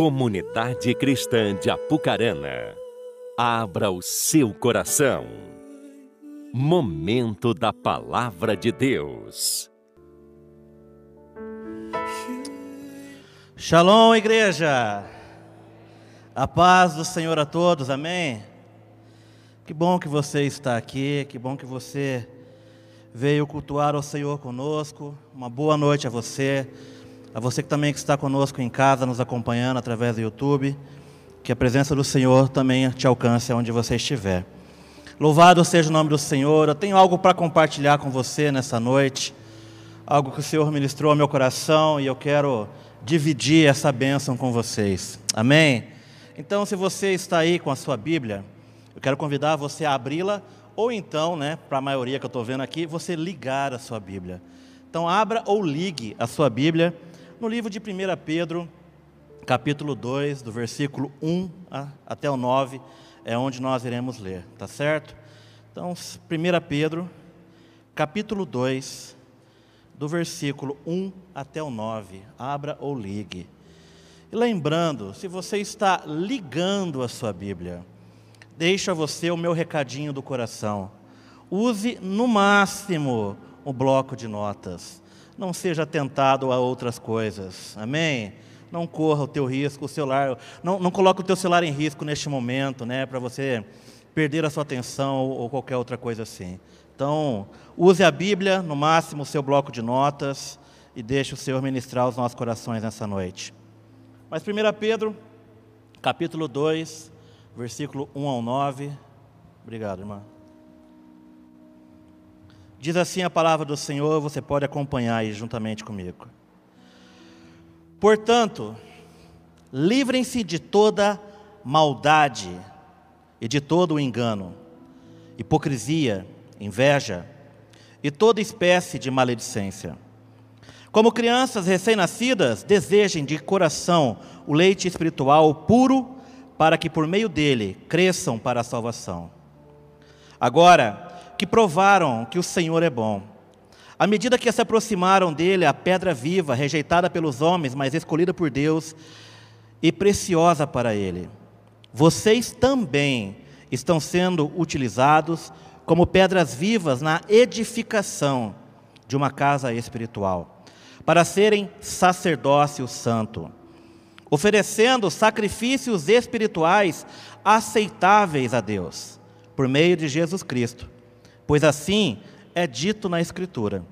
Comunidade Cristã de Apucarana, abra o seu coração. Momento da Palavra de Deus. Shalom, igreja. A paz do Senhor a todos, amém? Que bom que você está aqui, que bom que você veio cultuar o Senhor conosco. Uma boa noite a você, a você que também que está conosco em casa, nos acompanhando através do YouTube. Que a presença do Senhor também te alcance onde você estiver. Louvado seja o nome do Senhor. Eu tenho algo para compartilhar com você nessa noite, algo que o Senhor ministrou ao meu coração e eu quero dividir essa bênção com vocês. Amém? Então, se você está aí com a sua Bíblia, eu quero convidar você a abri-la ou então, né, para a maioria que eu estou vendo aqui, você ligar a sua Bíblia. Então, abra ou ligue a sua Bíblia no livro de 1 Pedro, capítulo 2, do versículo 1 até o 9, é onde nós iremos ler, tá certo? Então, 1 Pedro, capítulo 2, do versículo 1 até o 9, abra ou ligue. E lembrando, se você está ligando a sua Bíblia, deixo a você o meu recadinho do coração. Use no máximo o bloco de notas. Não seja tentado a outras coisas. Amém? Não corra o teu risco, o celular. Não, não coloque o teu celular em risco neste momento, né? Para você perder a sua atenção ou, ou qualquer outra coisa assim. Então, use a Bíblia, no máximo o seu bloco de notas, e deixe o Senhor ministrar os nossos corações nessa noite. Mas 1 Pedro, capítulo 2, versículo 1 ao 9. Obrigado, irmã. Diz assim a palavra do Senhor, você pode acompanhar aí juntamente comigo. Portanto, livrem-se de toda maldade e de todo o engano, hipocrisia, inveja e toda espécie de maledicência. Como crianças recém-nascidas, desejem de coração o leite espiritual puro para que por meio dele cresçam para a salvação. Agora que provaram que o Senhor é bom, à medida que se aproximaram dele, a pedra viva, rejeitada pelos homens, mas escolhida por Deus e preciosa para ele, vocês também estão sendo utilizados como pedras vivas na edificação de uma casa espiritual, para serem sacerdócio santo oferecendo sacrifícios espirituais aceitáveis a Deus, por meio de Jesus Cristo. Pois assim é dito na Escritura: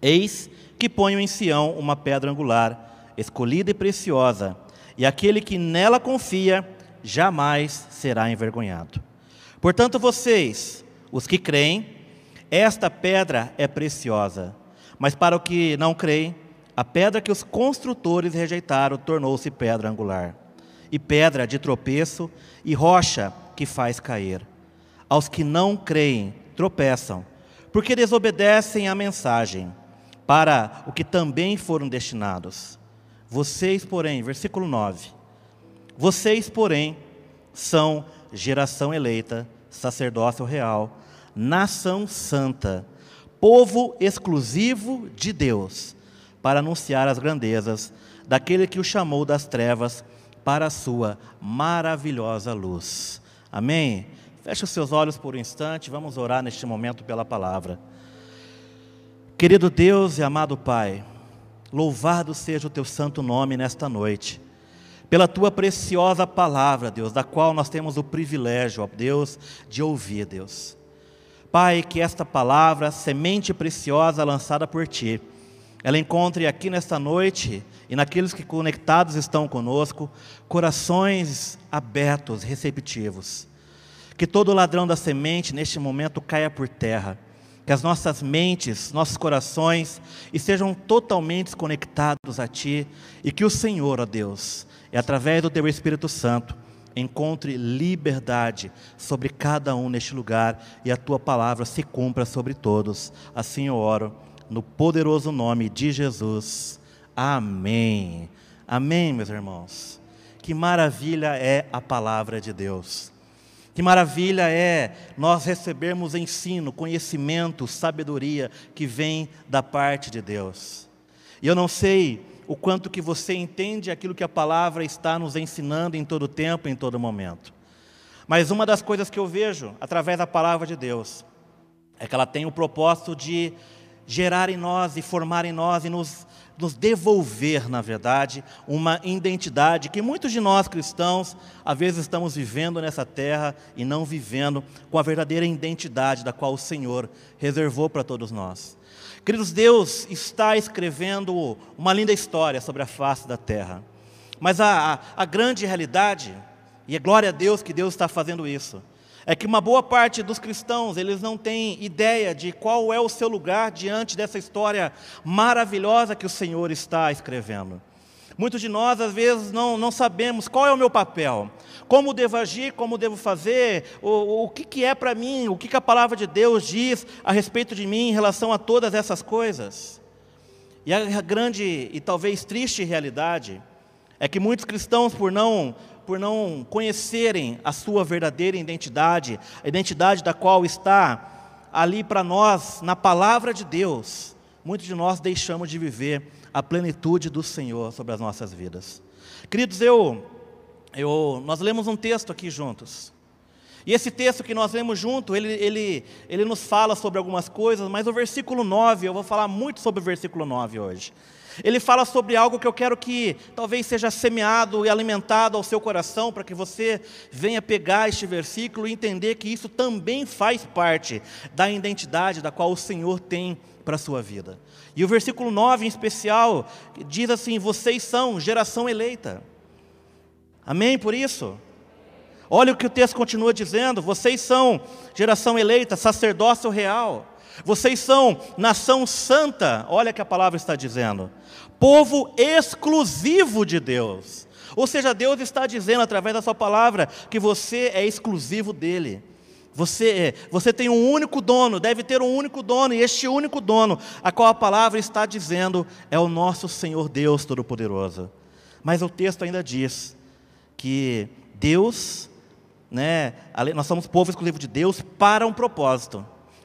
Eis que ponho em Sião uma pedra angular, escolhida e preciosa, e aquele que nela confia jamais será envergonhado. Portanto, vocês, os que creem, esta pedra é preciosa, mas para o que não creem, a pedra que os construtores rejeitaram tornou-se pedra angular, e pedra de tropeço e rocha que faz cair. Aos que não creem, tropeçam, porque desobedecem à mensagem, para o que também foram destinados. Vocês, porém, versículo 9: Vocês, porém, são geração eleita, sacerdócio real, nação santa, povo exclusivo de Deus para anunciar as grandezas daquele que o chamou das trevas para a sua maravilhosa luz. Amém? Feche os seus olhos por um instante, vamos orar neste momento pela palavra. Querido Deus e amado Pai, louvado seja o teu santo nome nesta noite, pela tua preciosa palavra, Deus, da qual nós temos o privilégio, ó Deus, de ouvir, Deus. Pai, que esta palavra, semente preciosa lançada por ti, ela encontre aqui nesta noite e naqueles que conectados estão conosco, corações abertos, receptivos. Que todo ladrão da semente neste momento caia por terra. Que as nossas mentes, nossos corações estejam totalmente conectados a Ti e que o Senhor, ó Deus, e através do Teu Espírito Santo, encontre liberdade sobre cada um neste lugar e a Tua palavra se cumpra sobre todos. Assim eu oro no poderoso nome de Jesus. Amém. Amém, meus irmãos. Que maravilha é a palavra de Deus. Que maravilha é nós recebermos ensino, conhecimento, sabedoria que vem da parte de Deus. E eu não sei o quanto que você entende aquilo que a palavra está nos ensinando em todo tempo, em todo momento. Mas uma das coisas que eu vejo através da palavra de Deus é que ela tem o propósito de gerar em nós e formar em nós e nos, nos devolver, na verdade, uma identidade que muitos de nós cristãos, às vezes, estamos vivendo nessa terra e não vivendo com a verdadeira identidade da qual o Senhor reservou para todos nós. Queridos, Deus está escrevendo uma linda história sobre a face da terra, mas a, a, a grande realidade, e é glória a Deus que Deus está fazendo isso, é que uma boa parte dos cristãos, eles não têm ideia de qual é o seu lugar diante dessa história maravilhosa que o Senhor está escrevendo. Muitos de nós, às vezes, não, não sabemos qual é o meu papel, como devo agir, como devo fazer, o, o que, que é para mim, o que, que a palavra de Deus diz a respeito de mim em relação a todas essas coisas. E a grande e talvez triste realidade é que muitos cristãos, por não por não conhecerem a sua verdadeira identidade, a identidade da qual está ali para nós na palavra de Deus, muitos de nós deixamos de viver a plenitude do Senhor sobre as nossas vidas. Queridos, eu, eu, nós lemos um texto aqui juntos. E esse texto que nós lemos junto, ele, ele, ele nos fala sobre algumas coisas, mas o versículo 9, eu vou falar muito sobre o versículo 9 hoje. Ele fala sobre algo que eu quero que talvez seja semeado e alimentado ao seu coração, para que você venha pegar este versículo e entender que isso também faz parte da identidade da qual o Senhor tem para a sua vida. E o versículo 9 em especial diz assim: Vocês são geração eleita. Amém por isso? Olha o que o texto continua dizendo: Vocês são geração eleita, sacerdócio real. Vocês são nação santa, olha que a palavra está dizendo, povo exclusivo de Deus. Ou seja, Deus está dizendo através da sua palavra que você é exclusivo dele. Você, é, você tem um único dono, deve ter um único dono, e este único dono, a qual a palavra está dizendo, é o nosso Senhor Deus Todo-Poderoso. Mas o texto ainda diz que Deus, né, nós somos povo exclusivo de Deus para um propósito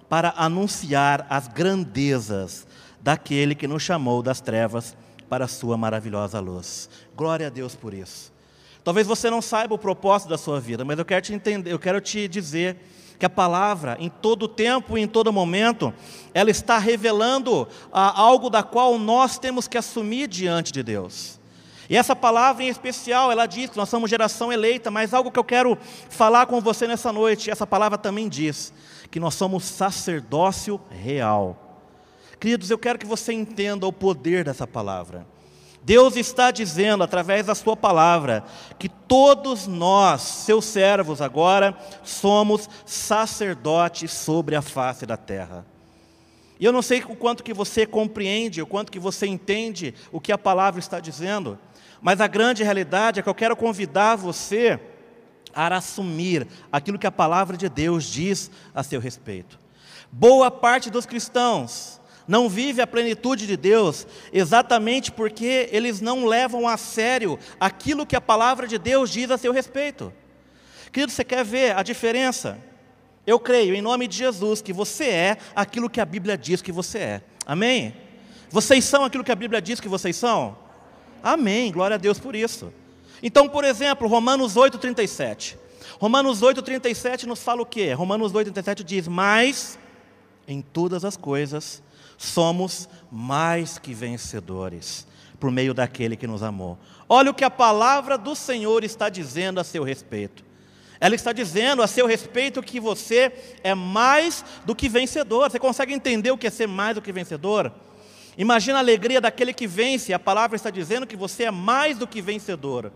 para anunciar as grandezas daquele que nos chamou das trevas para a sua maravilhosa luz. Glória a Deus por isso. Talvez você não saiba o propósito da sua vida, mas eu quero te entender, eu quero te dizer que a palavra, em todo tempo e em todo momento, ela está revelando ah, algo da qual nós temos que assumir diante de Deus. E essa palavra em especial, ela diz que nós somos geração eleita, mas algo que eu quero falar com você nessa noite, essa palavra também diz que nós somos sacerdócio real. Queridos, eu quero que você entenda o poder dessa palavra. Deus está dizendo, através da Sua palavra, que todos nós, seus servos agora, somos sacerdotes sobre a face da terra. E eu não sei o quanto que você compreende, o quanto que você entende o que a palavra está dizendo, mas a grande realidade é que eu quero convidar você a assumir aquilo que a palavra de Deus diz a seu respeito. Boa parte dos cristãos não vive a plenitude de Deus exatamente porque eles não levam a sério aquilo que a palavra de Deus diz a seu respeito. Querido, você quer ver a diferença? Eu creio, em nome de Jesus, que você é aquilo que a Bíblia diz que você é. Amém? Vocês são aquilo que a Bíblia diz que vocês são? Amém, glória a Deus por isso. Então, por exemplo, Romanos 8,37. Romanos 8,37 nos fala o quê? Romanos 8,37 diz: Mas em todas as coisas somos mais que vencedores, por meio daquele que nos amou. Olha o que a palavra do Senhor está dizendo a seu respeito. Ela está dizendo a seu respeito que você é mais do que vencedor. Você consegue entender o que é ser mais do que vencedor? Imagina a alegria daquele que vence, a palavra está dizendo que você é mais do que vencedor.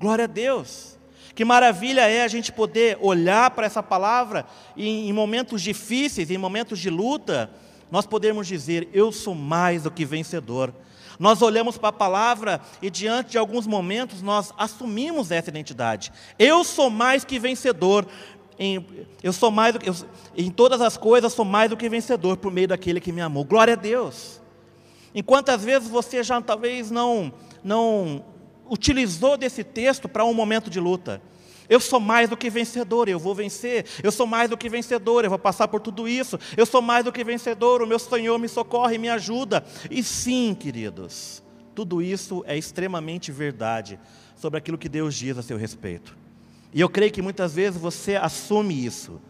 Glória a Deus. Que maravilha é a gente poder olhar para essa palavra e em momentos difíceis, em momentos de luta, nós podemos dizer: Eu sou mais do que vencedor. Nós olhamos para a palavra e, diante de alguns momentos, nós assumimos essa identidade. Eu sou mais que vencedor. Em, eu sou mais do que, eu, em todas as coisas, sou mais do que vencedor por meio daquele que me amou. Glória a Deus. Enquanto às vezes você já talvez não, não utilizou desse texto para um momento de luta. Eu sou mais do que vencedor, eu vou vencer. Eu sou mais do que vencedor, eu vou passar por tudo isso. Eu sou mais do que vencedor, o meu Senhor me socorre me ajuda. E sim, queridos, tudo isso é extremamente verdade sobre aquilo que Deus diz a seu respeito. E eu creio que muitas vezes você assume isso.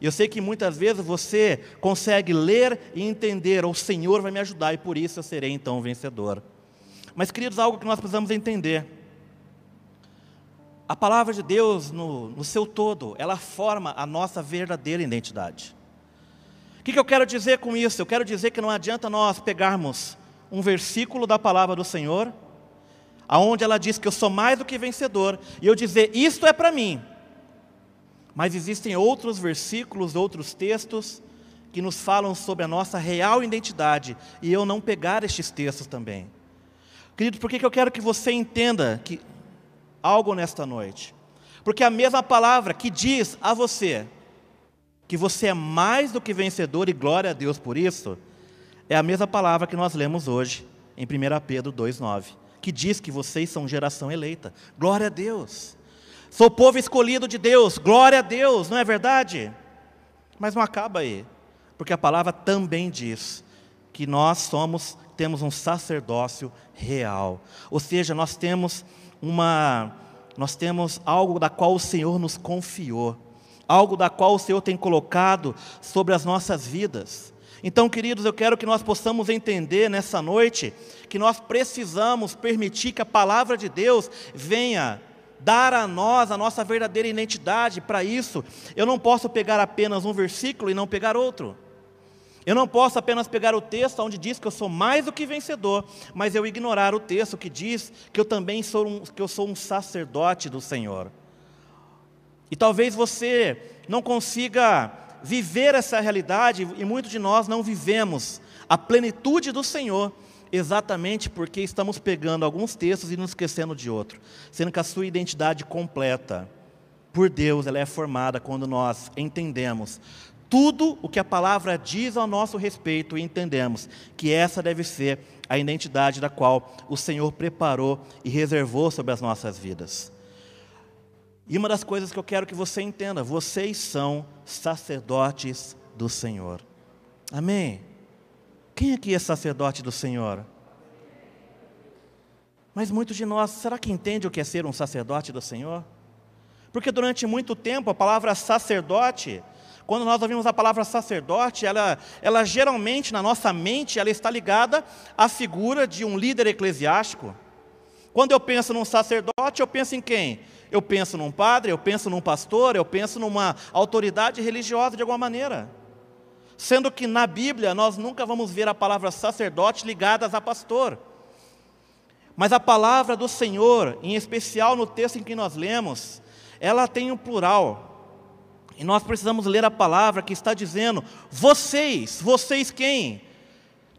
Eu sei que muitas vezes você consegue ler e entender, o Senhor vai me ajudar e por isso eu serei então vencedor. Mas, queridos, algo que nós precisamos entender. A palavra de Deus, no, no seu todo, ela forma a nossa verdadeira identidade. O que, que eu quero dizer com isso? Eu quero dizer que não adianta nós pegarmos um versículo da palavra do Senhor, aonde ela diz que eu sou mais do que vencedor, e eu dizer, isto é para mim. Mas existem outros versículos, outros textos, que nos falam sobre a nossa real identidade, e eu não pegar estes textos também. Querido, por que, eu quero que você entenda que algo nesta noite? Porque a mesma palavra que diz a você que você é mais do que vencedor e glória a Deus por isso, é a mesma palavra que nós lemos hoje em 1 Pedro 2,9, que diz que vocês são geração eleita. Glória a Deus. Sou povo escolhido de Deus, glória a Deus, não é verdade? Mas não acaba aí, porque a palavra também diz que nós somos, temos um sacerdócio real. Ou seja, nós temos uma nós temos algo da qual o Senhor nos confiou, algo da qual o Senhor tem colocado sobre as nossas vidas. Então, queridos, eu quero que nós possamos entender nessa noite que nós precisamos permitir que a palavra de Deus venha dar a nós a nossa verdadeira identidade. Para isso, eu não posso pegar apenas um versículo e não pegar outro. Eu não posso apenas pegar o texto onde diz que eu sou mais do que vencedor, mas eu ignorar o texto que diz que eu também sou um, que eu sou um sacerdote do Senhor. E talvez você não consiga viver essa realidade, e muitos de nós não vivemos a plenitude do Senhor, exatamente porque estamos pegando alguns textos e nos esquecendo de outro, sendo que a sua identidade completa por Deus, ela é formada quando nós entendemos tudo o que a palavra diz ao nosso respeito e entendemos que essa deve ser a identidade da qual o Senhor preparou e reservou sobre as nossas vidas. E uma das coisas que eu quero que você entenda, vocês são sacerdotes do Senhor. Amém. Quem aqui é sacerdote do Senhor? Mas muitos de nós, será que entende o que é ser um sacerdote do Senhor? Porque durante muito tempo a palavra sacerdote, quando nós ouvimos a palavra sacerdote, ela, ela geralmente na nossa mente ela está ligada à figura de um líder eclesiástico. Quando eu penso num sacerdote, eu penso em quem? Eu penso num padre, eu penso num pastor, eu penso numa autoridade religiosa de alguma maneira. Sendo que na Bíblia nós nunca vamos ver a palavra sacerdote ligada a pastor. Mas a palavra do Senhor, em especial no texto em que nós lemos, ela tem um plural. E nós precisamos ler a palavra que está dizendo: vocês, vocês quem?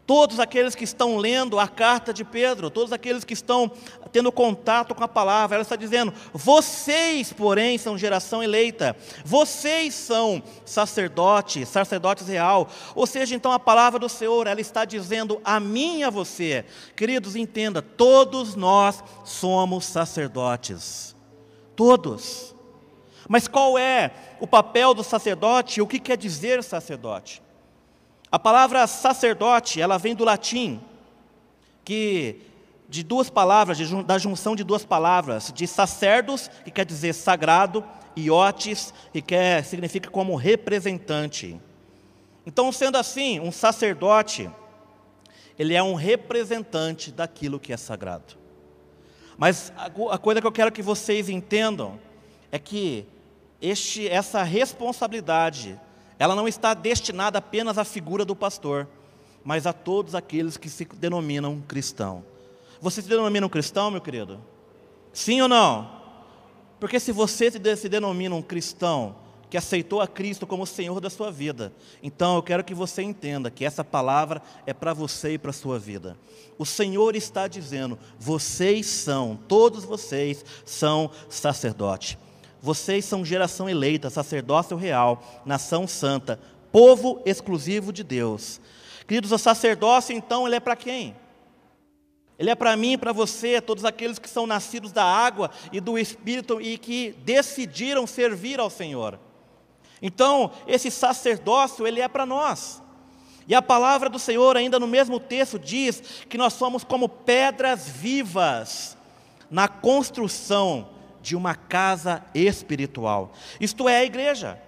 Todos aqueles que estão lendo a carta de Pedro, todos aqueles que estão tendo contato com a palavra, ela está dizendo: vocês, porém, são geração eleita, vocês são sacerdotes, sacerdotes real. Ou seja, então a palavra do Senhor, ela está dizendo a mim e a você, queridos, entenda: todos nós somos sacerdotes, todos. Mas qual é o papel do sacerdote? O que quer dizer sacerdote? A palavra sacerdote, ela vem do latim, que de duas palavras, de, da junção de duas palavras, de sacerdos, que quer dizer sagrado, e otis, que quer, significa como representante. Então, sendo assim, um sacerdote, ele é um representante daquilo que é sagrado. Mas a, a coisa que eu quero que vocês entendam é que este, essa responsabilidade ela não está destinada apenas à figura do pastor, mas a todos aqueles que se denominam cristão. Você se denomina um cristão, meu querido? Sim ou não? Porque se você se denomina um cristão que aceitou a Cristo como Senhor da sua vida, então eu quero que você entenda que essa palavra é para você e para a sua vida. O Senhor está dizendo: vocês são, todos vocês são sacerdote. Vocês são geração eleita, sacerdócio real, nação santa, povo exclusivo de Deus. Queridos, o sacerdócio, então, ele é para quem? Ele é para mim para você, todos aqueles que são nascidos da água e do Espírito e que decidiram servir ao Senhor. Então, esse sacerdócio, ele é para nós. E a palavra do Senhor, ainda no mesmo texto, diz que nós somos como pedras vivas na construção de uma casa espiritual. Isto é a igreja.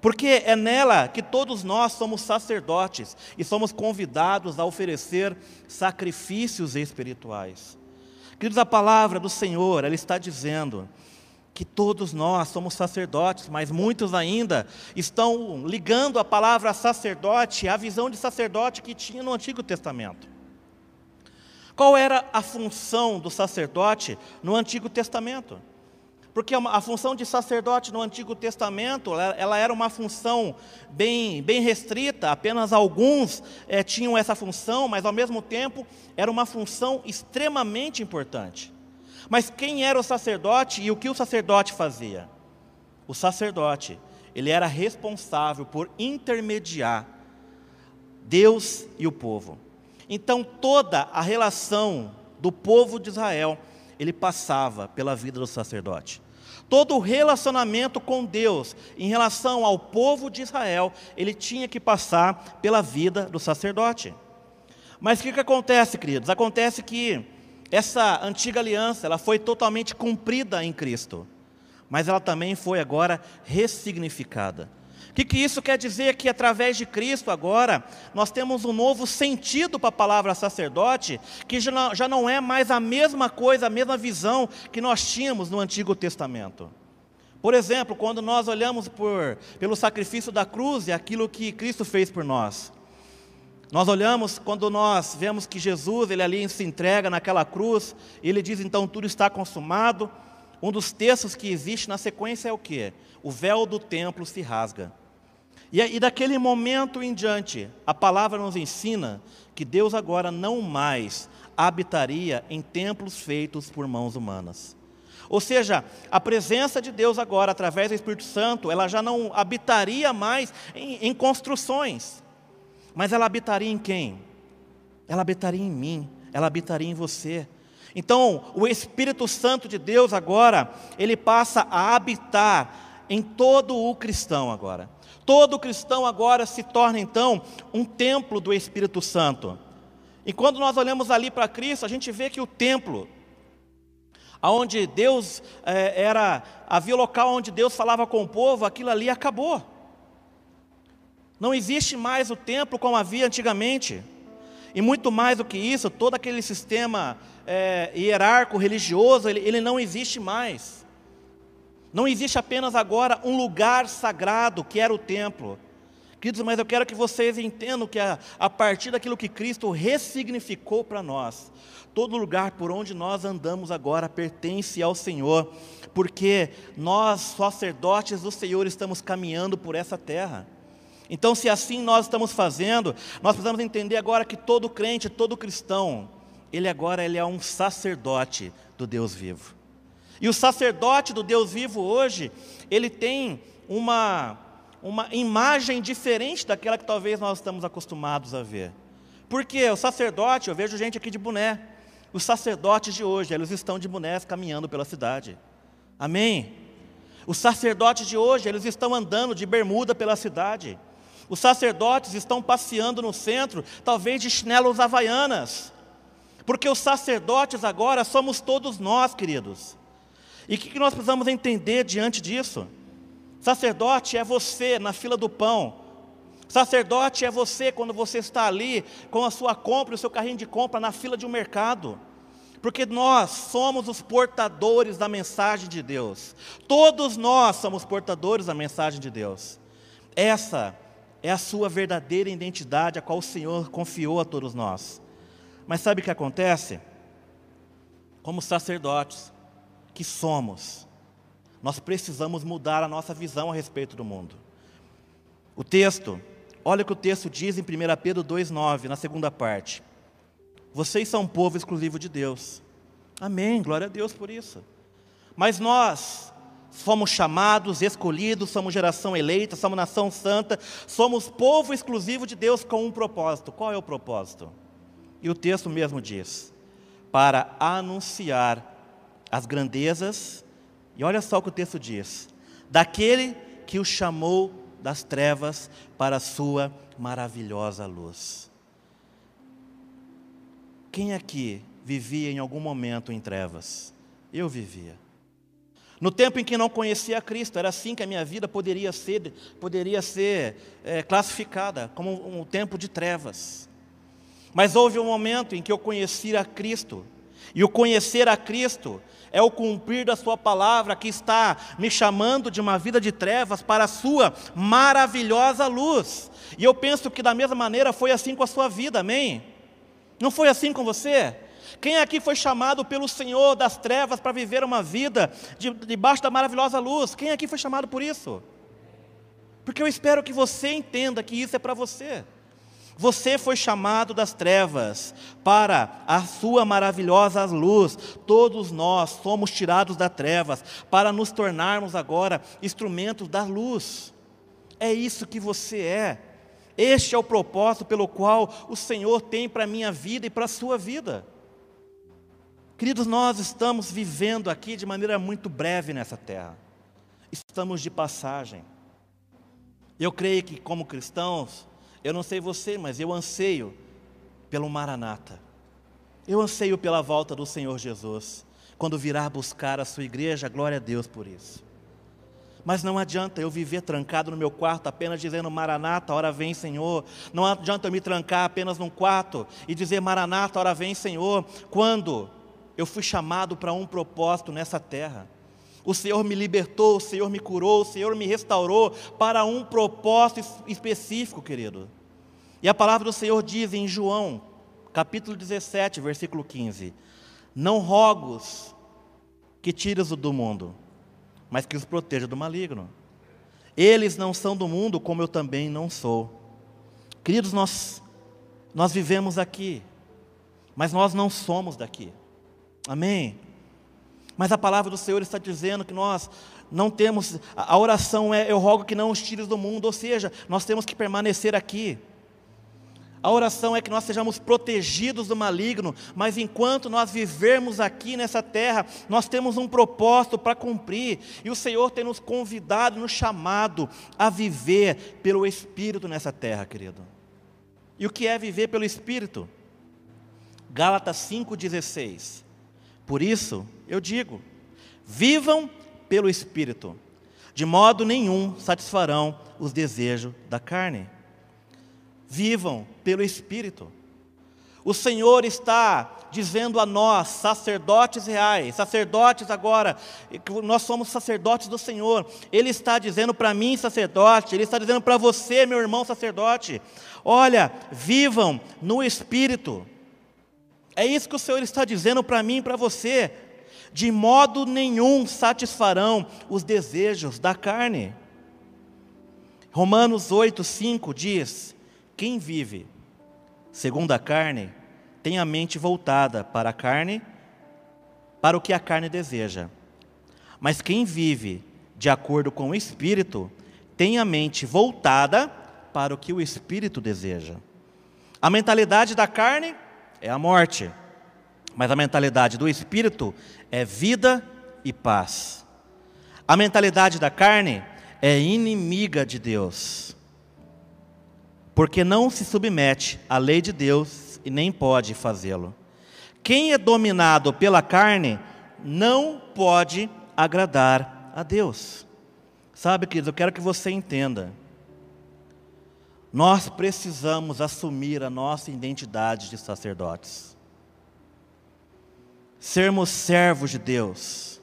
Porque é nela que todos nós somos sacerdotes e somos convidados a oferecer sacrifícios espirituais. Queridos, a palavra do Senhor, ela está dizendo que todos nós somos sacerdotes, mas muitos ainda estão ligando a palavra sacerdote à visão de sacerdote que tinha no Antigo Testamento. Qual era a função do sacerdote no Antigo Testamento? Porque a função de sacerdote no Antigo Testamento, ela era uma função bem, bem restrita, apenas alguns é, tinham essa função, mas ao mesmo tempo era uma função extremamente importante. Mas quem era o sacerdote e o que o sacerdote fazia? O sacerdote, ele era responsável por intermediar Deus e o povo. Então toda a relação do povo de Israel, ele passava pela vida do sacerdote. Todo o relacionamento com Deus em relação ao povo de Israel, ele tinha que passar pela vida do sacerdote. Mas o que, que acontece, queridos? Acontece que essa antiga aliança, ela foi totalmente cumprida em Cristo, mas ela também foi agora ressignificada. Que, que isso quer dizer? Que através de Cristo agora, nós temos um novo sentido para a palavra sacerdote, que já não, já não é mais a mesma coisa, a mesma visão que nós tínhamos no Antigo Testamento. Por exemplo, quando nós olhamos por, pelo sacrifício da cruz e aquilo que Cristo fez por nós, nós olhamos quando nós vemos que Jesus, ele ali se entrega naquela cruz, ele diz então tudo está consumado. Um dos textos que existe na sequência é o que? O véu do templo se rasga. E, e daquele momento em diante, a palavra nos ensina que Deus agora não mais habitaria em templos feitos por mãos humanas. Ou seja, a presença de Deus agora, através do Espírito Santo, ela já não habitaria mais em, em construções. Mas ela habitaria em quem? Ela habitaria em mim, ela habitaria em você. Então, o Espírito Santo de Deus agora, ele passa a habitar em todo o cristão agora. Todo cristão agora se torna então um templo do Espírito Santo. E quando nós olhamos ali para Cristo, a gente vê que o templo, aonde Deus é, era, havia o local onde Deus falava com o povo, aquilo ali acabou. Não existe mais o templo como havia antigamente. E muito mais do que isso, todo aquele sistema é, hierárquico religioso, ele, ele não existe mais. Não existe apenas agora um lugar sagrado que era o templo. Queridos, mas eu quero que vocês entendam que a, a partir daquilo que Cristo ressignificou para nós, todo lugar por onde nós andamos agora pertence ao Senhor, porque nós, sacerdotes do Senhor, estamos caminhando por essa terra. Então, se assim nós estamos fazendo, nós precisamos entender agora que todo crente, todo cristão, ele agora ele é um sacerdote do Deus vivo. E o sacerdote do Deus vivo hoje, ele tem uma uma imagem diferente daquela que talvez nós estamos acostumados a ver. Porque o sacerdote, eu vejo gente aqui de boné. Os sacerdotes de hoje, eles estão de bonés caminhando pela cidade. Amém? Os sacerdotes de hoje, eles estão andando de bermuda pela cidade. Os sacerdotes estão passeando no centro, talvez de chinelos havaianas. Porque os sacerdotes agora somos todos nós, queridos. E o que nós precisamos entender diante disso? Sacerdote é você na fila do pão. Sacerdote é você quando você está ali com a sua compra, o seu carrinho de compra na fila de um mercado. Porque nós somos os portadores da mensagem de Deus. Todos nós somos portadores da mensagem de Deus. Essa é a sua verdadeira identidade, a qual o Senhor confiou a todos nós. Mas sabe o que acontece? Como sacerdotes que somos, nós precisamos mudar a nossa visão a respeito do mundo. O texto, olha o que o texto diz em 1 Pedro 2,9, na segunda parte. Vocês são povo exclusivo de Deus. Amém, glória a Deus por isso. Mas nós Fomos chamados, escolhidos, somos geração eleita, somos nação santa, somos povo exclusivo de Deus com um propósito. Qual é o propósito? E o texto mesmo diz: para anunciar as grandezas, e olha só o que o texto diz: daquele que o chamou das trevas para a sua maravilhosa luz. Quem aqui vivia em algum momento em trevas? Eu vivia. No tempo em que não conhecia Cristo, era assim que a minha vida poderia ser, poderia ser é, classificada como um tempo de trevas. Mas houve um momento em que eu conheci a Cristo, e o conhecer a Cristo é o cumprir da Sua palavra que está me chamando de uma vida de trevas para a Sua maravilhosa luz. E eu penso que da mesma maneira foi assim com a sua vida, amém? Não foi assim com você? Quem aqui foi chamado pelo Senhor das trevas para viver uma vida de, debaixo da maravilhosa luz? Quem aqui foi chamado por isso? Porque eu espero que você entenda que isso é para você. Você foi chamado das trevas para a sua maravilhosa luz. Todos nós somos tirados das trevas para nos tornarmos agora instrumentos da luz. É isso que você é. Este é o propósito pelo qual o Senhor tem para a minha vida e para a sua vida. Queridos, nós estamos vivendo aqui de maneira muito breve nessa terra. Estamos de passagem. Eu creio que, como cristãos, eu não sei você, mas eu anseio pelo Maranata. Eu anseio pela volta do Senhor Jesus. Quando virá buscar a sua igreja, glória a Deus por isso. Mas não adianta eu viver trancado no meu quarto apenas dizendo Maranata, hora vem Senhor. Não adianta eu me trancar apenas num quarto e dizer Maranata, hora vem Senhor. Quando eu fui chamado para um propósito nessa terra. O Senhor me libertou, o Senhor me curou, o Senhor me restaurou para um propósito específico, querido. E a palavra do Senhor diz em João, capítulo 17, versículo 15: Não rogos que tires o do mundo, mas que os proteja do maligno. Eles não são do mundo, como eu também não sou. Queridos, nós, nós vivemos aqui, mas nós não somos daqui. Amém? Mas a palavra do Senhor está dizendo que nós não temos, a oração é: eu rogo que não os tires do mundo, ou seja, nós temos que permanecer aqui. A oração é que nós sejamos protegidos do maligno, mas enquanto nós vivermos aqui nessa terra, nós temos um propósito para cumprir, e o Senhor tem nos convidado, nos chamado a viver pelo Espírito nessa terra, querido. E o que é viver pelo Espírito? Gálatas 5,16. Por isso, eu digo: vivam pelo Espírito, de modo nenhum satisfarão os desejos da carne. Vivam pelo Espírito. O Senhor está dizendo a nós, sacerdotes reais, sacerdotes agora, nós somos sacerdotes do Senhor. Ele está dizendo para mim, sacerdote, ele está dizendo para você, meu irmão sacerdote: olha, vivam no Espírito. É isso que o Senhor está dizendo para mim e para você. De modo nenhum satisfarão os desejos da carne. Romanos 8, 5 diz: Quem vive segundo a carne tem a mente voltada para a carne, para o que a carne deseja. Mas quem vive de acordo com o Espírito tem a mente voltada para o que o Espírito deseja. A mentalidade da carne é a morte. Mas a mentalidade do espírito é vida e paz. A mentalidade da carne é inimiga de Deus. Porque não se submete à lei de Deus e nem pode fazê-lo. Quem é dominado pela carne não pode agradar a Deus. Sabe, queridos, eu quero que você entenda. Nós precisamos assumir a nossa identidade de sacerdotes. Sermos servos de Deus.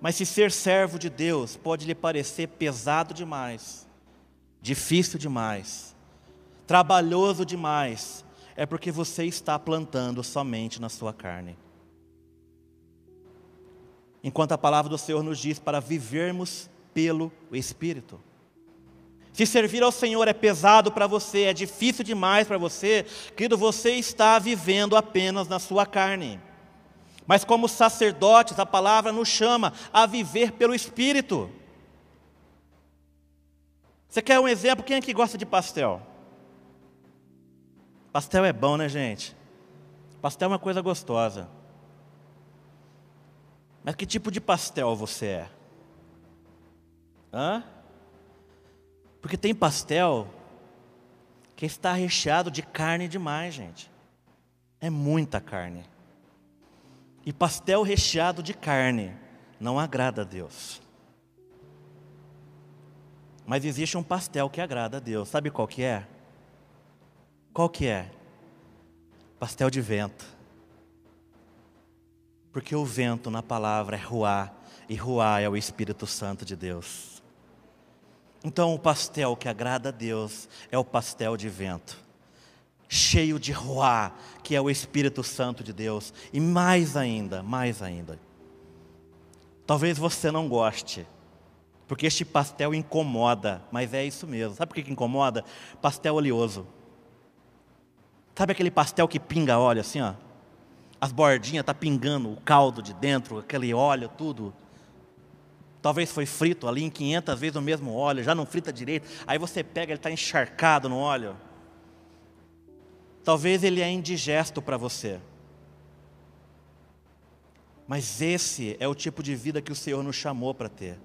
Mas se ser servo de Deus pode lhe parecer pesado demais, difícil demais, trabalhoso demais, é porque você está plantando somente na sua carne. Enquanto a palavra do Senhor nos diz para vivermos pelo Espírito. Se servir ao Senhor é pesado para você, é difícil demais para você, querido, você está vivendo apenas na sua carne. Mas como sacerdotes, a palavra nos chama a viver pelo Espírito. Você quer um exemplo? Quem é que gosta de pastel? Pastel é bom, né, gente? Pastel é uma coisa gostosa. Mas que tipo de pastel você é? Hã? Porque tem pastel que está recheado de carne demais, gente. É muita carne. E pastel recheado de carne não agrada a Deus. Mas existe um pastel que agrada a Deus. Sabe qual que é? Qual que é? Pastel de vento. Porque o vento na palavra é ruá, e ruá é o Espírito Santo de Deus. Então o pastel que agrada a Deus é o pastel de vento, cheio de ruá, que é o Espírito Santo de Deus, e mais ainda, mais ainda. Talvez você não goste, porque este pastel incomoda, mas é isso mesmo. Sabe por que incomoda? Pastel oleoso. Sabe aquele pastel que pinga óleo assim, ó? As bordinhas tá pingando o caldo de dentro, aquele óleo, tudo. Talvez foi frito ali em 500 vezes o mesmo óleo, já não frita direito. Aí você pega, ele está encharcado no óleo. Talvez ele é indigesto para você. Mas esse é o tipo de vida que o Senhor nos chamou para ter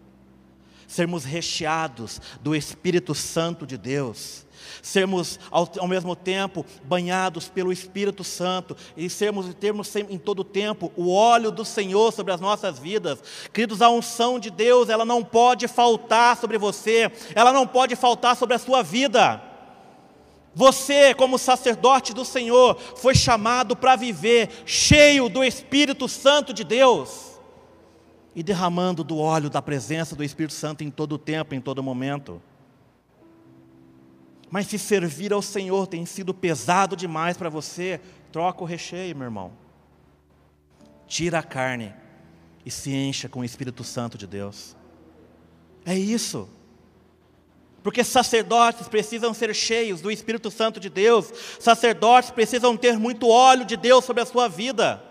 sermos recheados do Espírito Santo de Deus, sermos ao, ao, mesmo tempo banhados pelo Espírito Santo e sermos termos em todo tempo o óleo do Senhor sobre as nossas vidas. Queridos, a unção de Deus, ela não pode faltar sobre você, ela não pode faltar sobre a sua vida. Você, como sacerdote do Senhor, foi chamado para viver cheio do Espírito Santo de Deus e derramando do óleo da presença do Espírito Santo em todo tempo, em todo momento. Mas se servir ao Senhor tem sido pesado demais para você, troca o recheio, meu irmão. Tira a carne e se encha com o Espírito Santo de Deus. É isso. Porque sacerdotes precisam ser cheios do Espírito Santo de Deus, sacerdotes precisam ter muito óleo de Deus sobre a sua vida.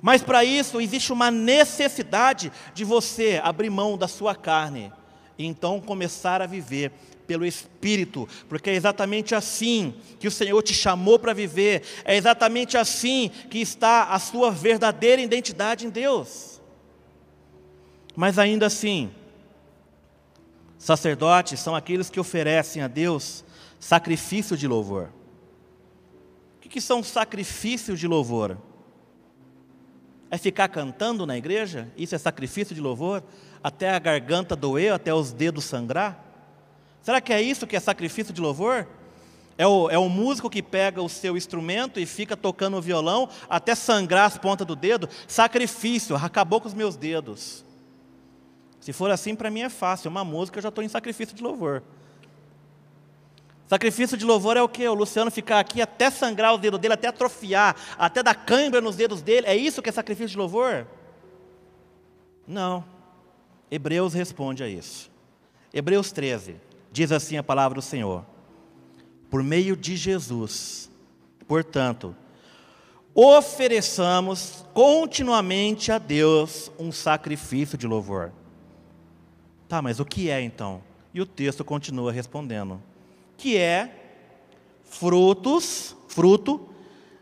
Mas para isso existe uma necessidade de você abrir mão da sua carne e então começar a viver pelo Espírito, porque é exatamente assim que o Senhor te chamou para viver, é exatamente assim que está a sua verdadeira identidade em Deus. Mas ainda assim, sacerdotes são aqueles que oferecem a Deus sacrifício de louvor. O que, que são sacrifícios de louvor? É ficar cantando na igreja? Isso é sacrifício de louvor? Até a garganta doer, até os dedos sangrar? Será que é isso que é sacrifício de louvor? É o, é o músico que pega o seu instrumento e fica tocando o violão até sangrar as pontas do dedo? Sacrifício, acabou com os meus dedos. Se for assim, para mim é fácil. Uma música eu já estou em sacrifício de louvor. Sacrifício de louvor é o que? O Luciano ficar aqui até sangrar os dedos dele, até atrofiar, até dar cãibra nos dedos dele. É isso que é sacrifício de louvor? Não. Hebreus responde a isso. Hebreus 13 diz assim a palavra do Senhor: Por meio de Jesus, portanto, ofereçamos continuamente a Deus um sacrifício de louvor. Tá, mas o que é então? E o texto continua respondendo que é frutos, fruto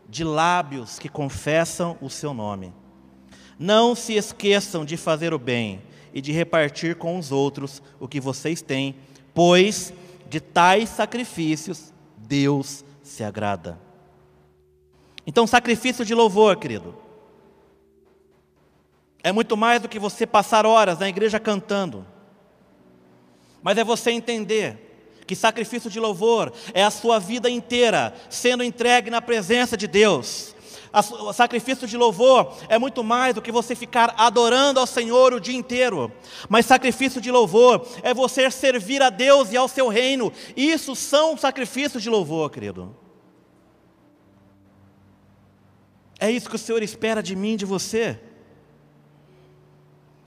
de lábios que confessam o seu nome. Não se esqueçam de fazer o bem e de repartir com os outros o que vocês têm, pois de tais sacrifícios Deus se agrada. Então, sacrifício de louvor, querido, é muito mais do que você passar horas na igreja cantando, mas é você entender que sacrifício de louvor é a sua vida inteira sendo entregue na presença de Deus. O sacrifício de louvor é muito mais do que você ficar adorando ao Senhor o dia inteiro. Mas sacrifício de louvor é você servir a Deus e ao seu reino. Isso são sacrifícios de louvor, querido. É isso que o Senhor espera de mim, de você.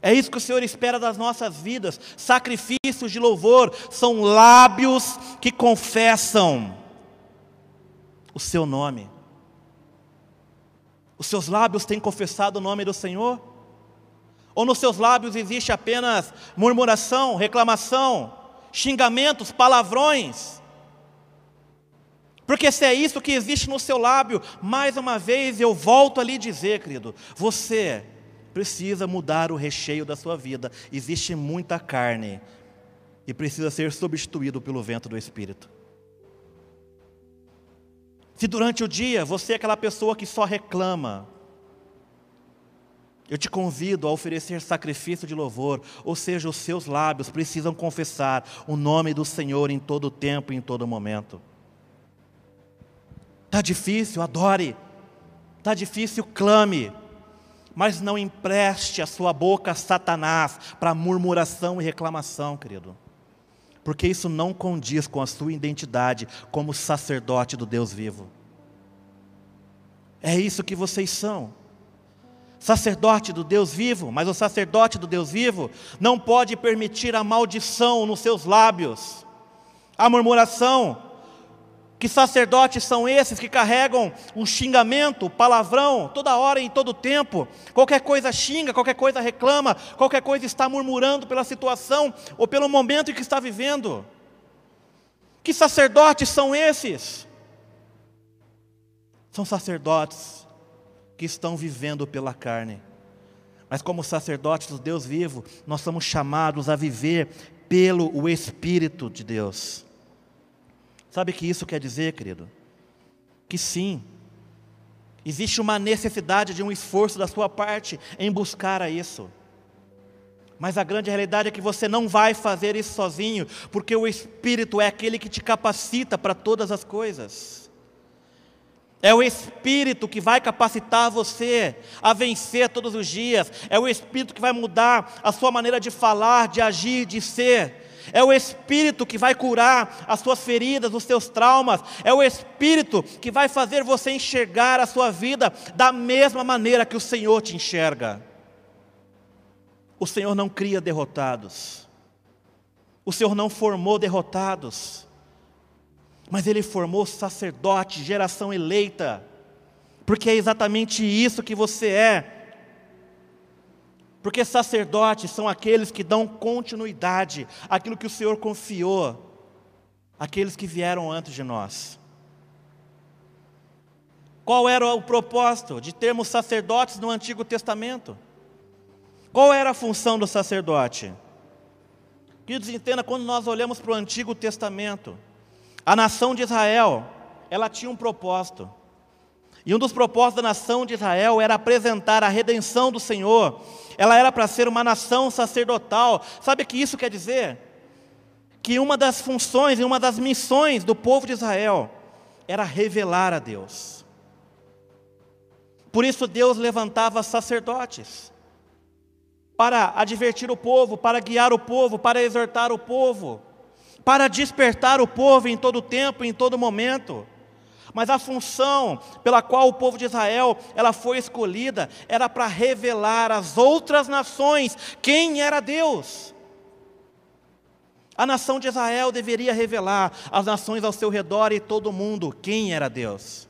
É isso que o Senhor espera das nossas vidas. Sacrifícios de louvor são lábios que confessam o seu nome. Os seus lábios têm confessado o nome do Senhor? Ou nos seus lábios existe apenas murmuração, reclamação, xingamentos, palavrões? Porque se é isso que existe no seu lábio, mais uma vez eu volto a lhe dizer, querido, você precisa mudar o recheio da sua vida. Existe muita carne e precisa ser substituído pelo vento do Espírito. Se durante o dia você é aquela pessoa que só reclama, eu te convido a oferecer sacrifício de louvor, ou seja, os seus lábios precisam confessar o nome do Senhor em todo tempo e em todo momento. Está difícil, adore. Está difícil, clame. Mas não empreste a sua boca a Satanás para murmuração e reclamação, querido. Porque isso não condiz com a sua identidade como sacerdote do Deus vivo. É isso que vocês são sacerdote do Deus vivo, mas o sacerdote do Deus vivo não pode permitir a maldição nos seus lábios, a murmuração. Que sacerdotes são esses que carregam o xingamento, o palavrão, toda hora e em todo tempo? Qualquer coisa xinga, qualquer coisa reclama, qualquer coisa está murmurando pela situação ou pelo momento em que está vivendo. Que sacerdotes são esses? São sacerdotes que estão vivendo pela carne. Mas como sacerdotes do Deus vivo, nós somos chamados a viver pelo o Espírito de Deus. Sabe o que isso quer dizer, querido? Que sim, existe uma necessidade de um esforço da sua parte em buscar a isso. Mas a grande realidade é que você não vai fazer isso sozinho, porque o Espírito é aquele que te capacita para todas as coisas. É o Espírito que vai capacitar você a vencer todos os dias. É o Espírito que vai mudar a sua maneira de falar, de agir, de ser. É o Espírito que vai curar as suas feridas, os seus traumas. É o Espírito que vai fazer você enxergar a sua vida da mesma maneira que o Senhor te enxerga. O Senhor não cria derrotados. O Senhor não formou derrotados mas ele formou sacerdote, geração eleita, porque é exatamente isso que você é. Porque sacerdotes são aqueles que dão continuidade àquilo que o Senhor confiou àqueles que vieram antes de nós. Qual era o propósito de termos sacerdotes no Antigo Testamento? Qual era a função do sacerdote? Queridos, entenda, quando nós olhamos para o Antigo Testamento, a nação de Israel, ela tinha um propósito. E um dos propósitos da nação de Israel era apresentar a redenção do Senhor. Ela era para ser uma nação sacerdotal. Sabe o que isso quer dizer? Que uma das funções e uma das missões do povo de Israel era revelar a Deus. Por isso Deus levantava sacerdotes para advertir o povo, para guiar o povo, para exortar o povo para despertar o povo em todo tempo, em todo momento. Mas a função pela qual o povo de Israel ela foi escolhida era para revelar às outras nações quem era Deus. A nação de Israel deveria revelar às nações ao seu redor e todo mundo quem era Deus.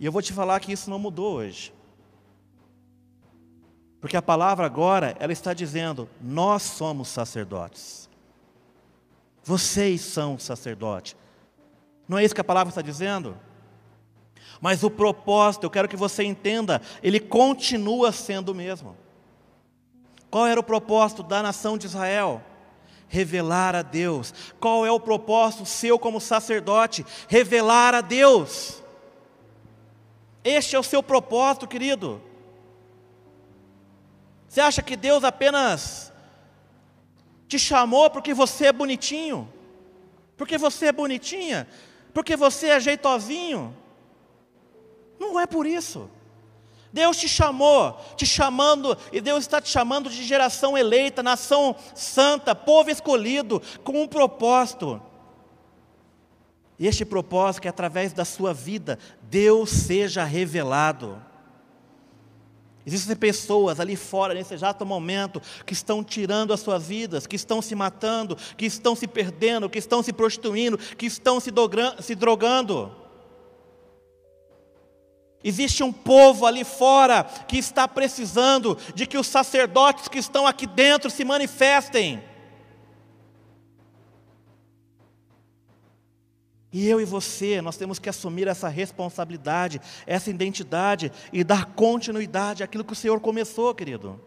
E eu vou te falar que isso não mudou hoje. Porque a palavra agora, ela está dizendo: nós somos sacerdotes. Vocês são sacerdote. Não é isso que a palavra está dizendo? Mas o propósito, eu quero que você entenda, ele continua sendo o mesmo. Qual era o propósito da nação de Israel? Revelar a Deus. Qual é o propósito seu como sacerdote? Revelar a Deus. Este é o seu propósito, querido. Você acha que Deus apenas te chamou porque você é bonitinho, porque você é bonitinha, porque você é jeitosinho. Não é por isso. Deus te chamou, te chamando, e Deus está te chamando de geração eleita, nação santa, povo escolhido, com um propósito. Este propósito é que através da sua vida, Deus seja revelado. Existem pessoas ali fora, nesse exato momento, que estão tirando as suas vidas, que estão se matando, que estão se perdendo, que estão se prostituindo, que estão se, se drogando. Existe um povo ali fora que está precisando de que os sacerdotes que estão aqui dentro se manifestem. E eu e você, nós temos que assumir essa responsabilidade, essa identidade e dar continuidade àquilo que o Senhor começou, querido.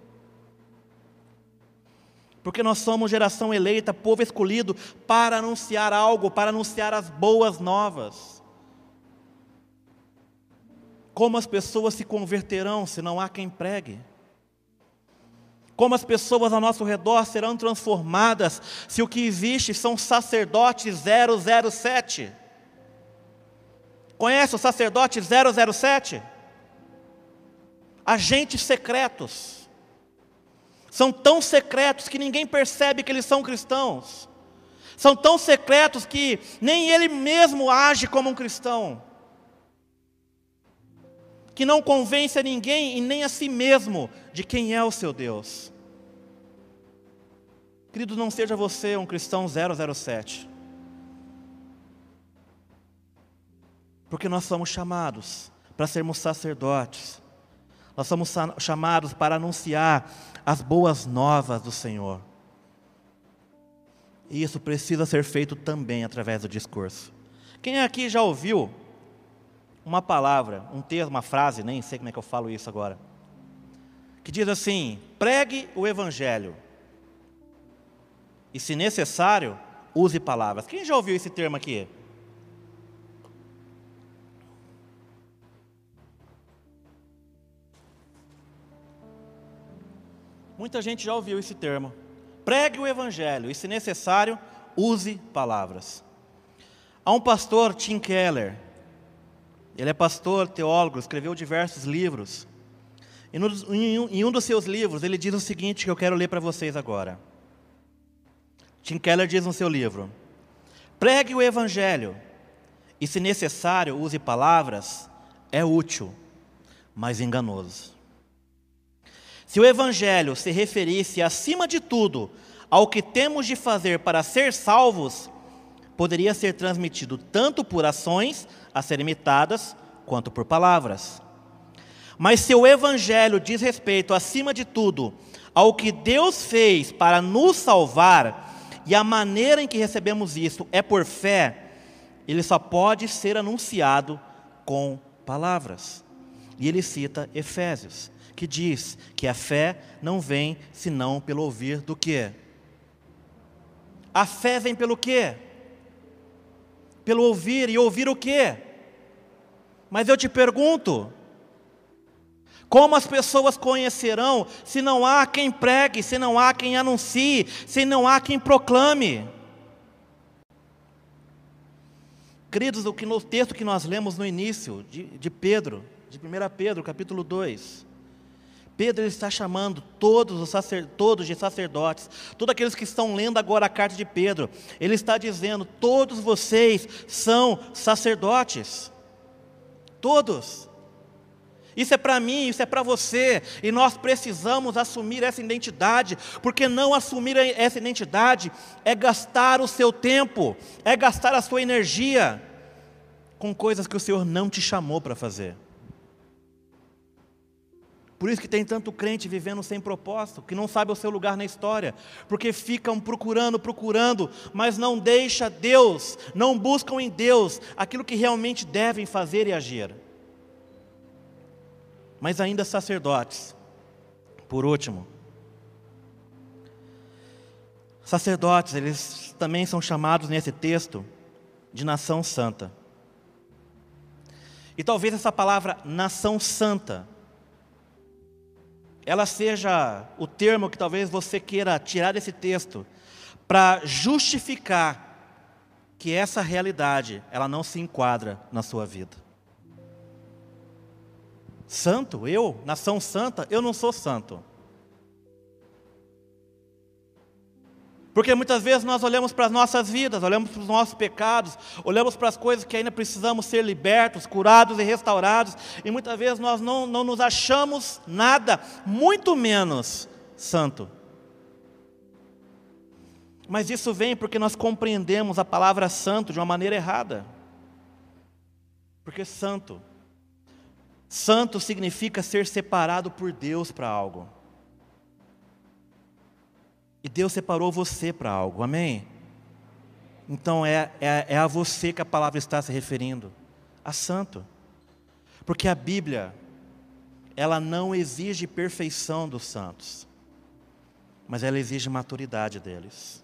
Porque nós somos geração eleita, povo escolhido, para anunciar algo, para anunciar as boas novas. Como as pessoas se converterão se não há quem pregue? Como as pessoas ao nosso redor serão transformadas se o que existe são sacerdotes 007? Conhece o sacerdote 007? Agentes secretos. São tão secretos que ninguém percebe que eles são cristãos. São tão secretos que nem ele mesmo age como um cristão. Que não convence a ninguém e nem a si mesmo de quem é o seu Deus. Querido, não seja você um cristão 007. Porque nós somos chamados para sermos sacerdotes. Nós somos chamados para anunciar as boas novas do Senhor. E isso precisa ser feito também através do discurso. Quem aqui já ouviu uma palavra, um termo, uma frase, nem sei como é que eu falo isso agora, que diz assim: pregue o Evangelho e, se necessário, use palavras. Quem já ouviu esse termo aqui? Muita gente já ouviu esse termo. Pregue o Evangelho e, se necessário, use palavras. Há um pastor, Tim Keller, ele é pastor, teólogo, escreveu diversos livros. E no, em um dos seus livros, ele diz o seguinte que eu quero ler para vocês agora. Tim Keller diz no seu livro: pregue o Evangelho e, se necessário, use palavras, é útil, mas enganoso. Se o Evangelho se referisse, acima de tudo, ao que temos de fazer para ser salvos, poderia ser transmitido tanto por ações a serem imitadas, quanto por palavras. Mas se o Evangelho diz respeito, acima de tudo, ao que Deus fez para nos salvar, e a maneira em que recebemos isso é por fé, ele só pode ser anunciado com palavras. E ele cita Efésios, que diz que a fé não vem senão pelo ouvir do quê? A fé vem pelo quê? Pelo ouvir, e ouvir o quê? Mas eu te pergunto, como as pessoas conhecerão se não há quem pregue, se não há quem anuncie, se não há quem proclame? Queridos, o que no texto que nós lemos no início de, de Pedro, de 1 Pedro, capítulo 2, Pedro está chamando todos os sacer, todos de sacerdotes, todos aqueles que estão lendo agora a carta de Pedro, ele está dizendo: todos vocês são sacerdotes, todos. Isso é para mim, isso é para você, e nós precisamos assumir essa identidade, porque não assumir essa identidade é gastar o seu tempo, é gastar a sua energia com coisas que o Senhor não te chamou para fazer. Por isso que tem tanto crente vivendo sem propósito, que não sabe o seu lugar na história, porque ficam procurando, procurando, mas não deixa Deus, não buscam em Deus aquilo que realmente devem fazer e agir mas ainda sacerdotes. Por último, sacerdotes, eles também são chamados nesse texto de nação santa. E talvez essa palavra nação santa, ela seja o termo que talvez você queira tirar desse texto para justificar que essa realidade, ela não se enquadra na sua vida. Santo, eu, nação santa, eu não sou santo. Porque muitas vezes nós olhamos para as nossas vidas, olhamos para os nossos pecados, olhamos para as coisas que ainda precisamos ser libertos, curados e restaurados, e muitas vezes nós não, não nos achamos nada, muito menos santo. Mas isso vem porque nós compreendemos a palavra santo de uma maneira errada. Porque santo Santo significa ser separado por Deus para algo. E Deus separou você para algo, amém? Então é, é, é, a você que a palavra está se referindo, a santo. Porque a Bíblia, ela não exige perfeição dos santos, mas ela exige maturidade deles.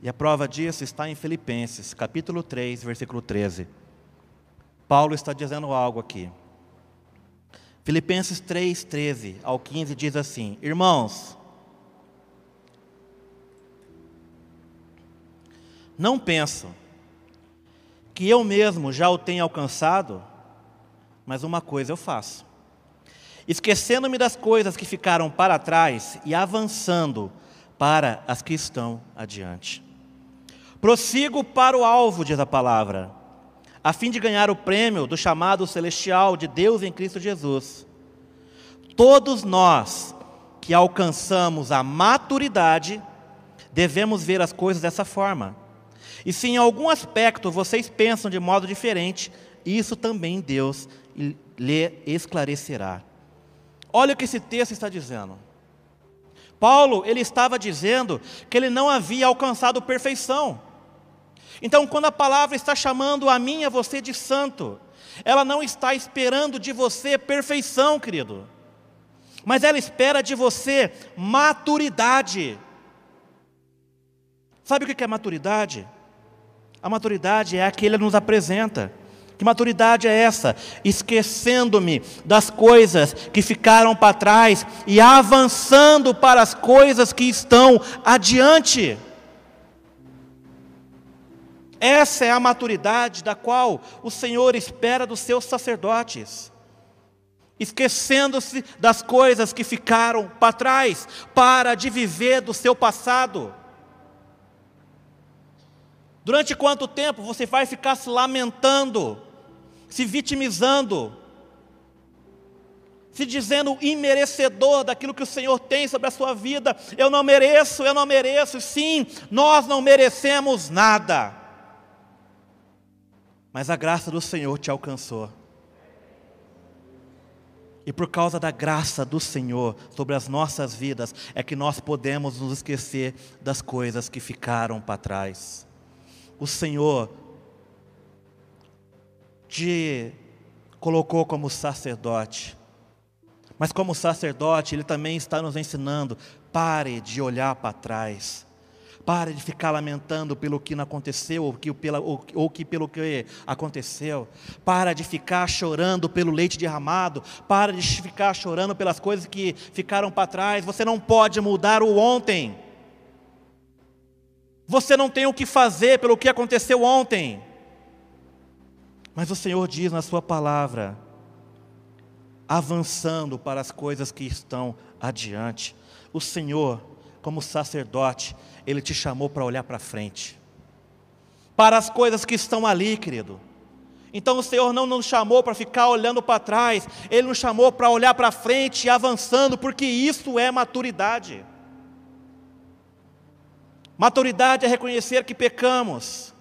E a prova disso está em Filipenses, capítulo 3, versículo 13. Paulo está dizendo algo aqui. Filipenses 3, 13 ao 15 diz assim: Irmãos, não penso que eu mesmo já o tenha alcançado, mas uma coisa eu faço esquecendo-me das coisas que ficaram para trás e avançando para as que estão adiante. Prossigo para o alvo, diz a palavra, a fim de ganhar o prêmio do chamado celestial de Deus em Cristo Jesus. Todos nós que alcançamos a maturidade, devemos ver as coisas dessa forma. E se em algum aspecto vocês pensam de modo diferente, isso também Deus lhe esclarecerá. Olha o que esse texto está dizendo. Paulo, ele estava dizendo que ele não havia alcançado perfeição. Então, quando a palavra está chamando a mim e a você de santo, ela não está esperando de você perfeição, querido, mas ela espera de você maturidade. Sabe o que é maturidade? A maturidade é a que ele nos apresenta. Que maturidade é essa? Esquecendo-me das coisas que ficaram para trás e avançando para as coisas que estão adiante. Essa é a maturidade da qual o Senhor espera dos seus sacerdotes. Esquecendo-se das coisas que ficaram para trás, para de viver do seu passado. Durante quanto tempo você vai ficar se lamentando se vitimizando, se dizendo imerecedor daquilo que o Senhor tem sobre a sua vida. Eu não mereço, eu não mereço. Sim, nós não merecemos nada. Mas a graça do Senhor te alcançou. E por causa da graça do Senhor sobre as nossas vidas, é que nós podemos nos esquecer das coisas que ficaram para trás. O Senhor te colocou como sacerdote. Mas como sacerdote, ele também está nos ensinando: pare de olhar para trás. Pare de ficar lamentando pelo que não aconteceu ou, que, pela, ou, ou que pelo que aconteceu. Para de ficar chorando pelo leite derramado. Para de ficar chorando pelas coisas que ficaram para trás. Você não pode mudar o ontem. Você não tem o que fazer pelo que aconteceu ontem. Mas o Senhor diz na Sua palavra, avançando para as coisas que estão adiante. O Senhor, como sacerdote, Ele te chamou para olhar para frente, para as coisas que estão ali, querido. Então o Senhor não nos chamou para ficar olhando para trás, Ele nos chamou para olhar para frente e avançando, porque isso é maturidade. Maturidade é reconhecer que pecamos,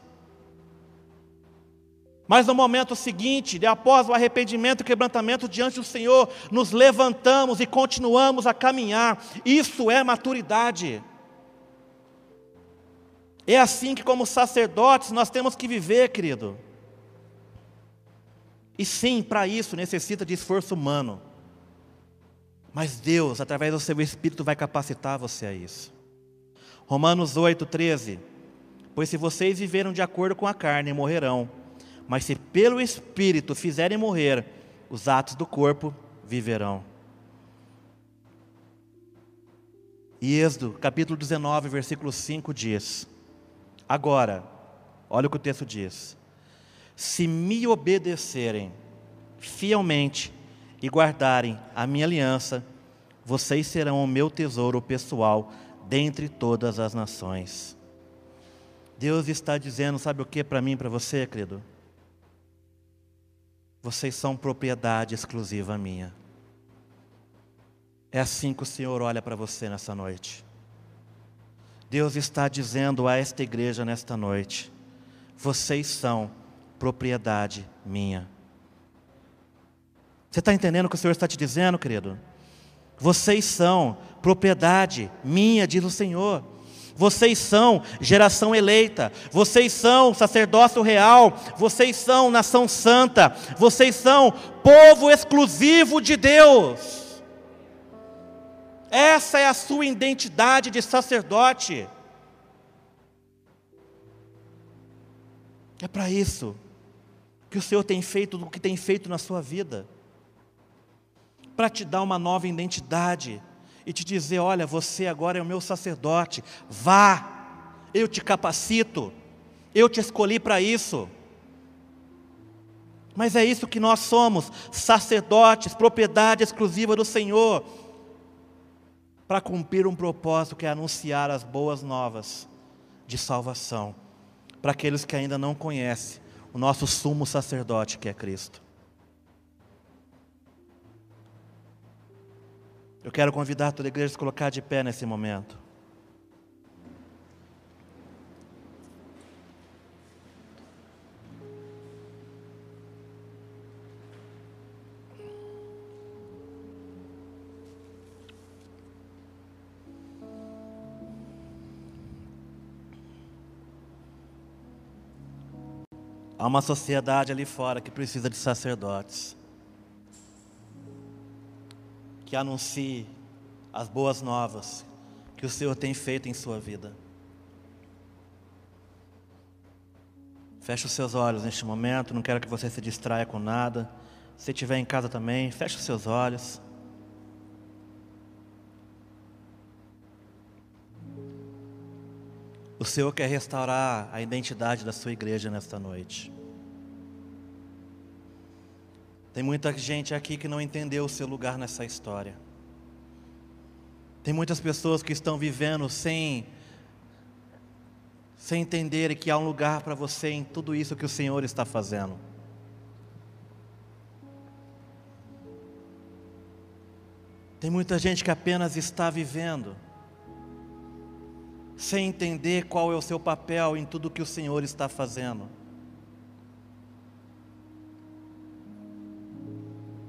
mas no momento seguinte, de após o arrependimento e quebrantamento diante do Senhor, nos levantamos e continuamos a caminhar. Isso é maturidade. É assim que, como sacerdotes, nós temos que viver, querido. E sim, para isso necessita de esforço humano. Mas Deus, através do seu Espírito, vai capacitar você a isso. Romanos 8, 13. Pois se vocês viveram de acordo com a carne, morrerão mas se pelo Espírito fizerem morrer, os atos do corpo viverão. E Êxodo, capítulo 19, versículo 5 diz: Agora, olha o que o texto diz: Se me obedecerem fielmente e guardarem a minha aliança, vocês serão o meu tesouro pessoal dentre todas as nações. Deus está dizendo, sabe o que para mim e para você, querido? Vocês são propriedade exclusiva minha. É assim que o Senhor olha para você nessa noite. Deus está dizendo a esta igreja nesta noite: vocês são propriedade minha. Você está entendendo o que o Senhor está te dizendo, querido? Vocês são propriedade minha, diz o Senhor. Vocês são geração eleita, vocês são sacerdócio real, vocês são nação santa, vocês são povo exclusivo de Deus. Essa é a sua identidade de sacerdote. É para isso que o Senhor tem feito o que tem feito na sua vida. Para te dar uma nova identidade e te dizer: olha, você agora é o meu sacerdote, vá, eu te capacito, eu te escolhi para isso. Mas é isso que nós somos, sacerdotes, propriedade exclusiva do Senhor, para cumprir um propósito que é anunciar as boas novas de salvação para aqueles que ainda não conhecem o nosso sumo sacerdote que é Cristo. Eu quero convidar toda a igreja a se colocar de pé nesse momento. Há uma sociedade ali fora que precisa de sacerdotes que anuncie as boas novas que o Senhor tem feito em sua vida. Feche os seus olhos neste momento, não quero que você se distraia com nada. Se estiver em casa também, feche os seus olhos. O Senhor quer restaurar a identidade da sua igreja nesta noite. Tem muita gente aqui que não entendeu o seu lugar nessa história. Tem muitas pessoas que estão vivendo sem sem entenderem que há um lugar para você em tudo isso que o Senhor está fazendo. Tem muita gente que apenas está vivendo, sem entender qual é o seu papel em tudo que o Senhor está fazendo.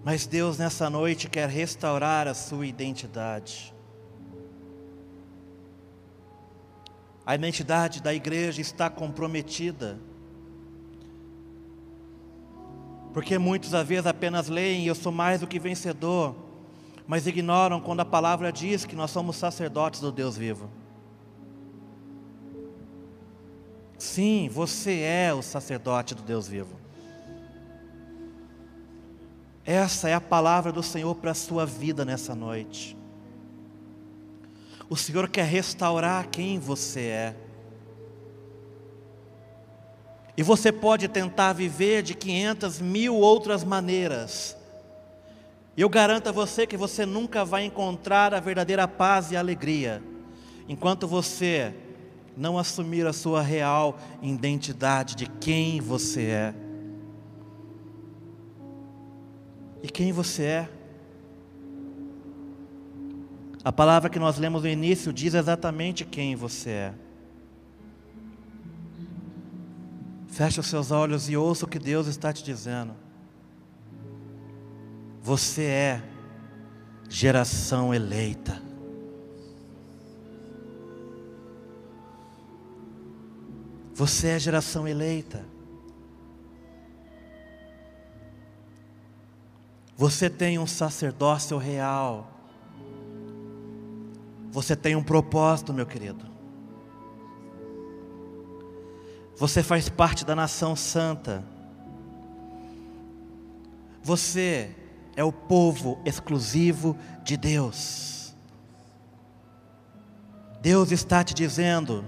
Mas Deus nessa noite quer restaurar a sua identidade. A identidade da igreja está comprometida. Porque muitos às vezes apenas leem, eu sou mais do que vencedor, mas ignoram quando a palavra diz que nós somos sacerdotes do Deus vivo. Sim, você é o sacerdote do Deus vivo. Essa é a palavra do Senhor para a sua vida nessa noite. O Senhor quer restaurar quem você é. E você pode tentar viver de 500 mil outras maneiras. Eu garanto a você que você nunca vai encontrar a verdadeira paz e alegria, enquanto você não assumir a sua real identidade de quem você é. E quem você é. A palavra que nós lemos no início diz exatamente quem você é. Feche os seus olhos e ouça o que Deus está te dizendo. Você é geração eleita. Você é geração eleita. Você tem um sacerdócio real. Você tem um propósito, meu querido. Você faz parte da nação santa. Você é o povo exclusivo de Deus. Deus está te dizendo,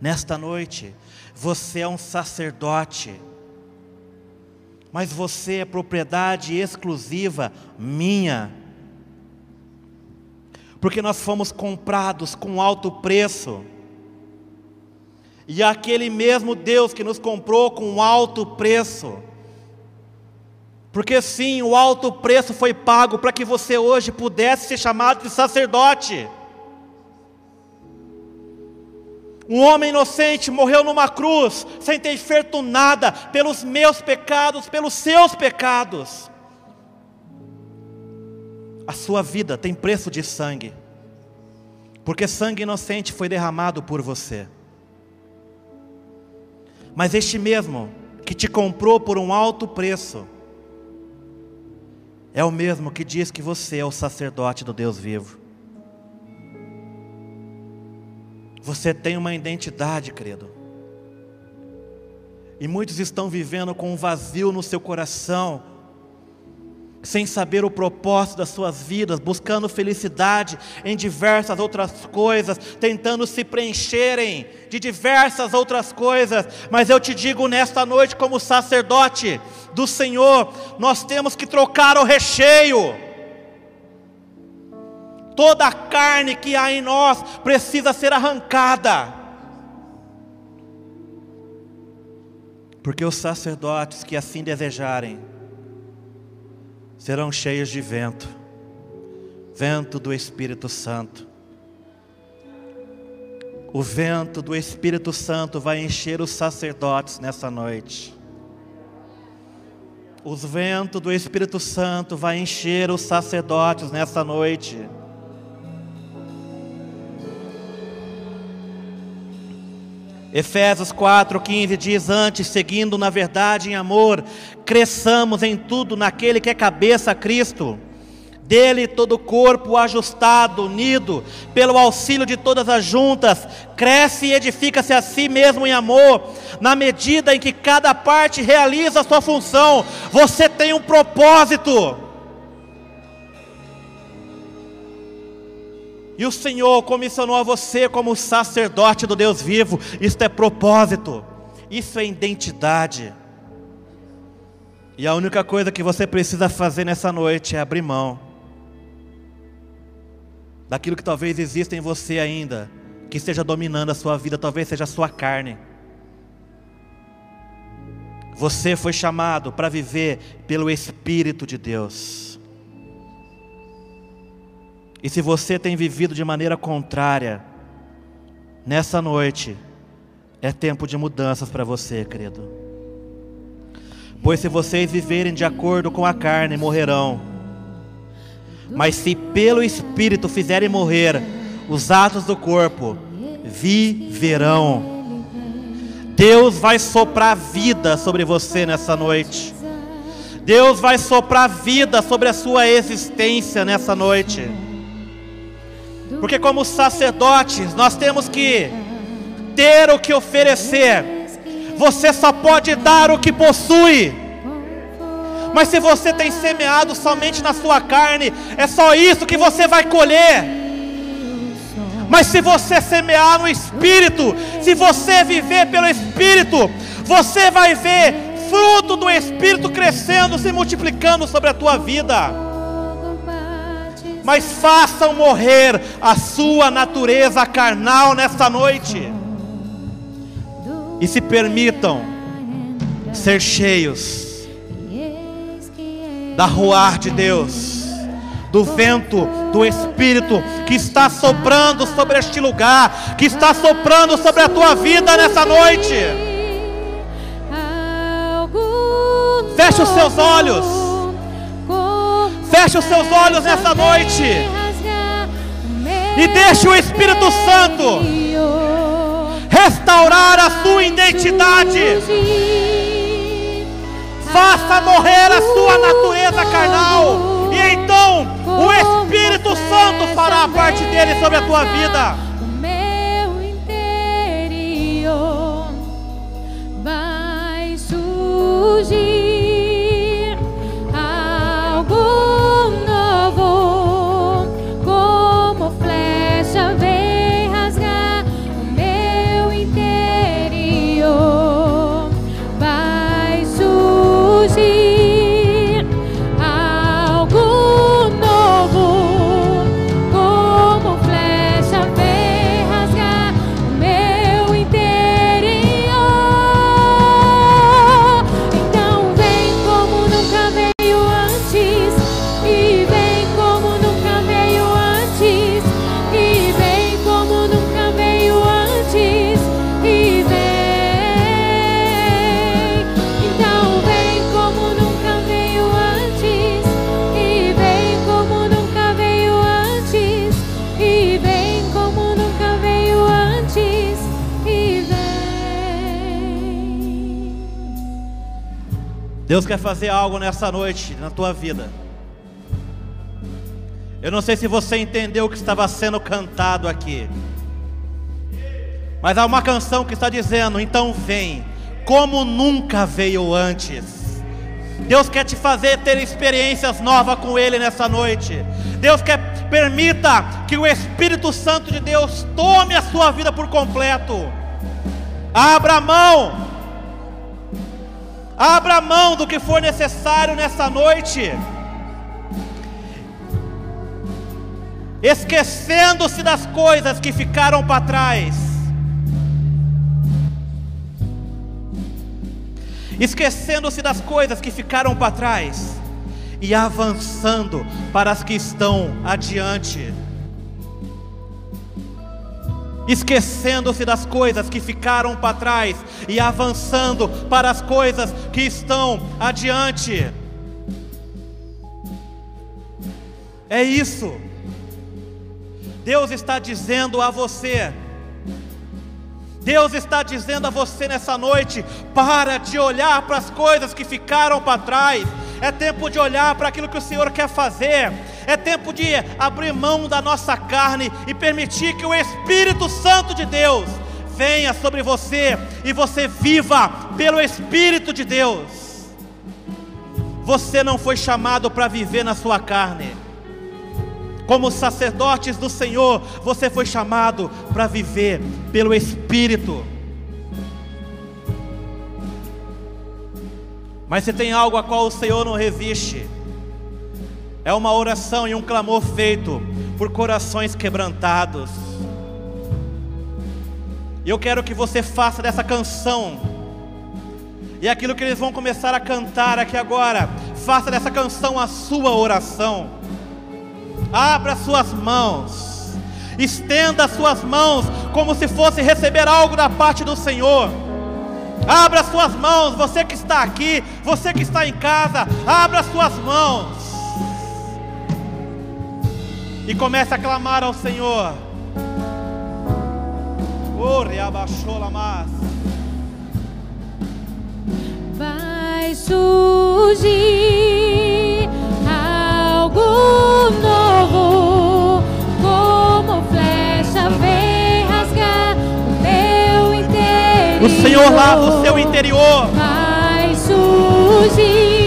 nesta noite, você é um sacerdote mas você é propriedade exclusiva minha. Porque nós fomos comprados com alto preço. E aquele mesmo Deus que nos comprou com alto preço. Porque sim, o alto preço foi pago para que você hoje pudesse ser chamado de sacerdote. Um homem inocente morreu numa cruz, sem ter feito nada, pelos meus pecados, pelos seus pecados. A sua vida tem preço de sangue, porque sangue inocente foi derramado por você. Mas este mesmo que te comprou por um alto preço, é o mesmo que diz que você é o sacerdote do Deus vivo. Você tem uma identidade, querido. E muitos estão vivendo com um vazio no seu coração, sem saber o propósito das suas vidas, buscando felicidade em diversas outras coisas, tentando se preencherem de diversas outras coisas. Mas eu te digo nesta noite, como sacerdote do Senhor, nós temos que trocar o recheio. Toda a carne que há em nós precisa ser arrancada. Porque os sacerdotes que assim desejarem, serão cheios de vento, vento do Espírito Santo. O vento do Espírito Santo vai encher os sacerdotes nessa noite. O vento do Espírito Santo vai encher os sacerdotes nessa noite. Efésios 4,15 diz: Antes, seguindo na verdade em amor, cresçamos em tudo naquele que é cabeça, Cristo. Dele todo o corpo ajustado, unido, pelo auxílio de todas as juntas, cresce e edifica-se a si mesmo em amor, na medida em que cada parte realiza a sua função. Você tem um propósito. E o Senhor comissionou a você como sacerdote do Deus vivo. Isso é propósito, isso é identidade. E a única coisa que você precisa fazer nessa noite é abrir mão daquilo que talvez exista em você ainda, que esteja dominando a sua vida, talvez seja a sua carne. Você foi chamado para viver pelo Espírito de Deus. E se você tem vivido de maneira contrária, nessa noite é tempo de mudanças para você, querido. Pois se vocês viverem de acordo com a carne, morrerão. Mas se pelo Espírito fizerem morrer os atos do corpo, viverão. Deus vai soprar vida sobre você nessa noite. Deus vai soprar vida sobre a sua existência nessa noite. Porque, como sacerdotes, nós temos que ter o que oferecer. Você só pode dar o que possui. Mas se você tem semeado somente na sua carne, é só isso que você vai colher. Mas se você semear no Espírito, se você viver pelo Espírito, você vai ver fruto do Espírito crescendo, se multiplicando sobre a tua vida mas façam morrer a sua natureza carnal nesta noite, e se permitam ser cheios da ruar de Deus, do vento do Espírito que está soprando sobre este lugar, que está soprando sobre a tua vida nessa noite. Feche os seus olhos. Feche os seus olhos nessa noite. E deixe o Espírito Santo restaurar a sua identidade. Faça morrer a sua natureza carnal. E então o Espírito Santo fará a parte dele sobre a tua vida. vai quer fazer algo nessa noite na tua vida. Eu não sei se você entendeu o que estava sendo cantado aqui. Mas há uma canção que está dizendo: então vem, como nunca veio antes. Deus quer te fazer ter experiências novas com Ele nessa noite. Deus quer permita que o Espírito Santo de Deus tome a sua vida por completo. Abra a mão. Abra a mão do que for necessário nessa noite. Esquecendo-se das coisas que ficaram para trás esquecendo-se das coisas que ficaram para trás e avançando para as que estão adiante. Esquecendo-se das coisas que ficaram para trás e avançando para as coisas que estão adiante. É isso. Deus está dizendo a você: Deus está dizendo a você nessa noite: para de olhar para as coisas que ficaram para trás. É tempo de olhar para aquilo que o Senhor quer fazer. É tempo de abrir mão da nossa carne e permitir que o Espírito Santo de Deus venha sobre você e você viva pelo Espírito de Deus. Você não foi chamado para viver na sua carne. Como sacerdotes do Senhor, você foi chamado para viver pelo Espírito. Mas se tem algo a qual o Senhor não resiste, é uma oração e um clamor feito por corações quebrantados. E eu quero que você faça dessa canção, e aquilo que eles vão começar a cantar aqui agora, faça dessa canção a sua oração. Abra suas mãos, estenda suas mãos como se fosse receber algo da parte do Senhor. Abra suas mãos, você que está aqui, você que está em casa, abra suas mãos e comece a clamar ao Senhor. Vai surgir algo novo, como flecha vem rasgar o meu interior. O Senhor lava o seu interior. Vai surgir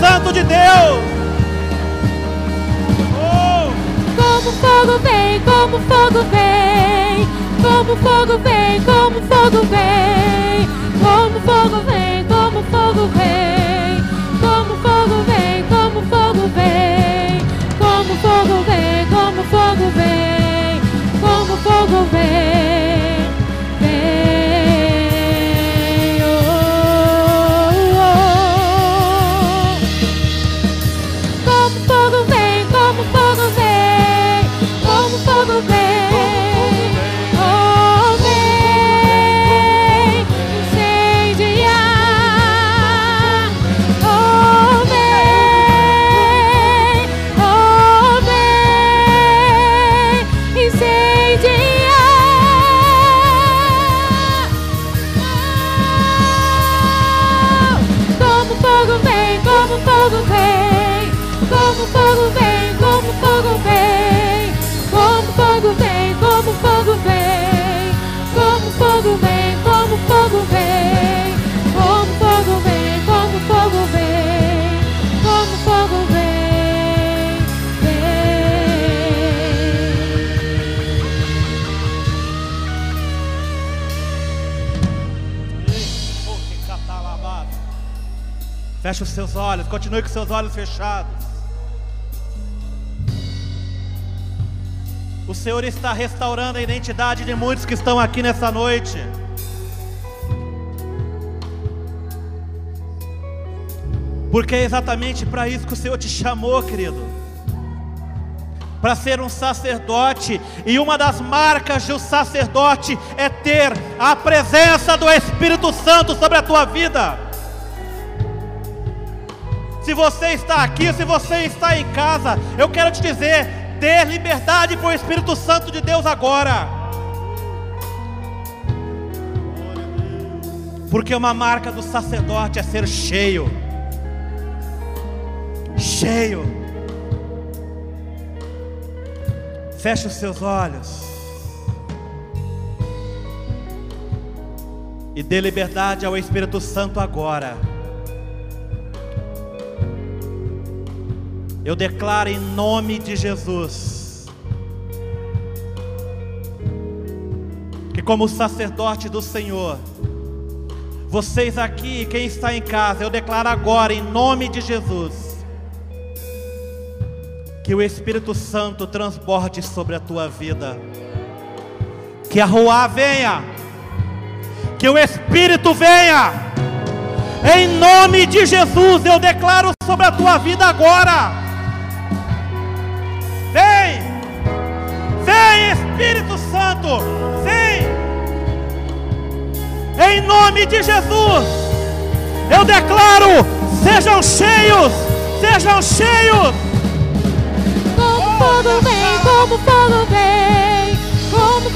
Santo de Deus. Oh, Como fogo vem, como fogo vem, como fogo vem, Feche os seus olhos, continue com seus olhos fechados. O Senhor está restaurando a identidade de muitos que estão aqui nessa noite. Porque é exatamente para isso que o Senhor te chamou, querido. Para ser um sacerdote, e uma das marcas de um sacerdote é ter a presença do Espírito Santo sobre a tua vida. Se você está aqui, se você está em casa, eu quero te dizer: dê liberdade para o Espírito Santo de Deus agora. Porque uma marca do sacerdote é ser cheio. Cheio. Feche os seus olhos. E dê liberdade ao Espírito Santo agora. Eu declaro em nome de Jesus que, como sacerdote do Senhor, vocês aqui, quem está em casa, eu declaro agora em nome de Jesus que o Espírito Santo transborde sobre a tua vida, que a Ruá venha, que o Espírito venha, em nome de Jesus, eu declaro sobre a tua vida agora. Vem Espírito Santo, vem, em nome de Jesus, eu declaro: sejam cheios, sejam cheios. Como fogo vem, como fogo vem, como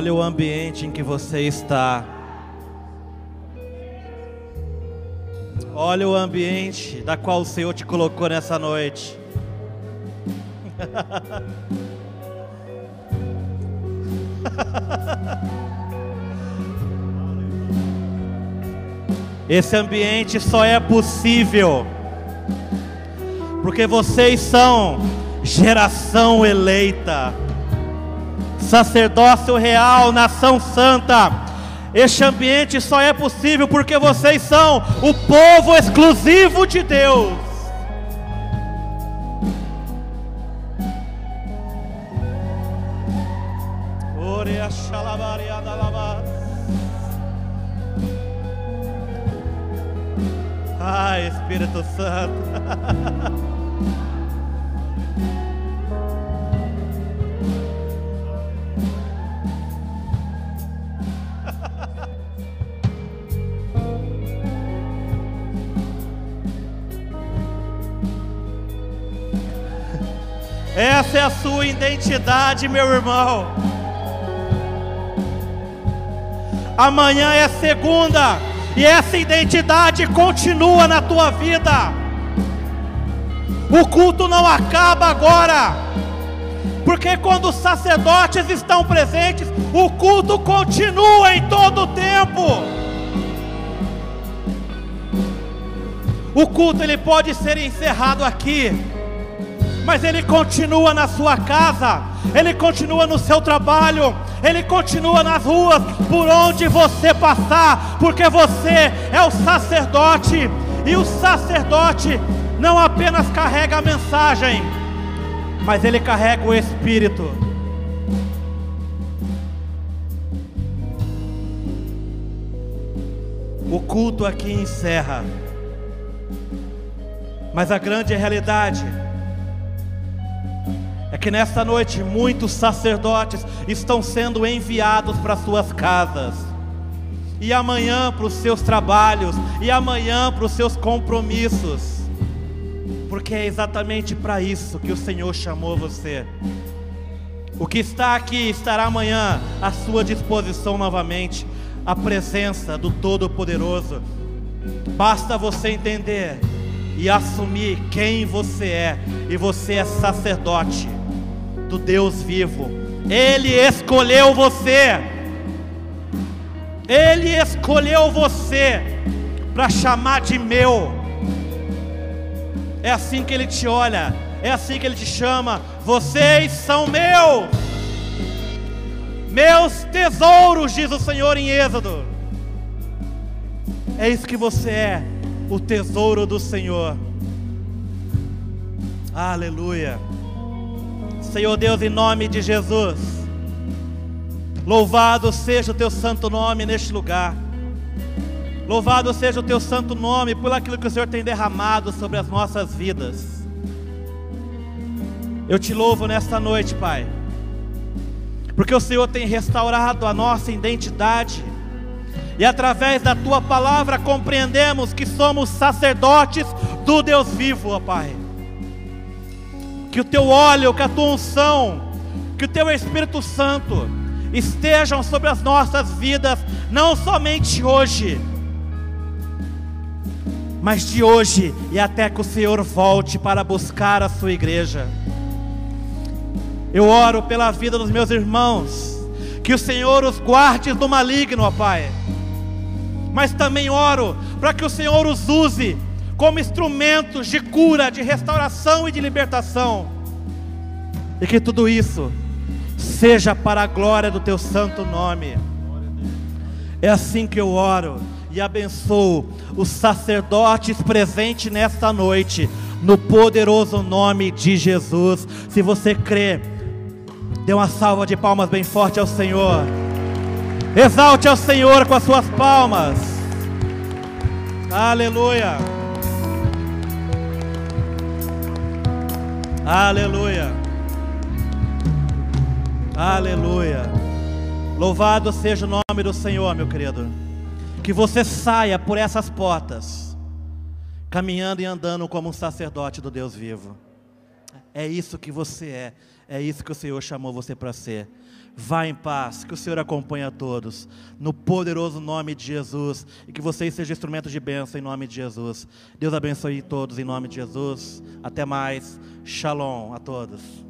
Olha o ambiente em que você está. Olha o ambiente da qual o Senhor te colocou nessa noite. Esse ambiente só é possível porque vocês são geração eleita, sacerdócio real, nação santa. Este ambiente só é possível porque vocês são o povo exclusivo de Deus. Identidade, meu irmão. Amanhã é segunda e essa identidade continua na tua vida. O culto não acaba agora, porque quando os sacerdotes estão presentes, o culto continua em todo o tempo. O culto ele pode ser encerrado aqui, mas ele continua na sua casa, ele continua no seu trabalho, ele continua nas ruas por onde você passar, porque você é o sacerdote, e o sacerdote não apenas carrega a mensagem, mas ele carrega o Espírito. O culto aqui encerra, mas a grande realidade é que nesta noite muitos sacerdotes estão sendo enviados para suas casas, e amanhã para os seus trabalhos, e amanhã para os seus compromissos, porque é exatamente para isso que o Senhor chamou você. O que está aqui estará amanhã à sua disposição novamente, a presença do Todo-Poderoso. Basta você entender e assumir quem você é, e você é sacerdote do Deus vivo. Ele escolheu você. Ele escolheu você para chamar de meu. É assim que ele te olha, é assim que ele te chama. Vocês são meus, meus tesouros, diz o Senhor em Êxodo. É isso que você é, o tesouro do Senhor. Aleluia. Senhor Deus, em nome de Jesus, louvado seja o teu santo nome neste lugar. Louvado seja o teu santo nome por aquilo que o Senhor tem derramado sobre as nossas vidas. Eu te louvo nesta noite, Pai, porque o Senhor tem restaurado a nossa identidade, e através da tua palavra compreendemos que somos sacerdotes do Deus vivo, ó Pai que o teu óleo, que a tua unção, que o teu Espírito Santo estejam sobre as nossas vidas, não somente hoje, mas de hoje e até que o Senhor volte para buscar a sua igreja. Eu oro pela vida dos meus irmãos, que o Senhor os guarde do maligno, ó Pai. Mas também oro para que o Senhor os use como instrumentos de cura, de restauração e de libertação. E que tudo isso seja para a glória do teu santo nome. É assim que eu oro e abençoo os sacerdotes presentes nesta noite, no poderoso nome de Jesus. Se você crê, dê uma salva de palmas bem forte ao Senhor. Exalte ao Senhor com as suas palmas. Aleluia. Aleluia. Aleluia. Louvado seja o nome do Senhor, meu querido. Que você saia por essas portas, caminhando e andando como um sacerdote do Deus vivo. É isso que você é. É isso que o Senhor chamou você para ser. Vá em paz, que o Senhor acompanhe a todos, no poderoso nome de Jesus, e que vocês sejam instrumentos de bênção em nome de Jesus. Deus abençoe todos em nome de Jesus. Até mais. Shalom a todos.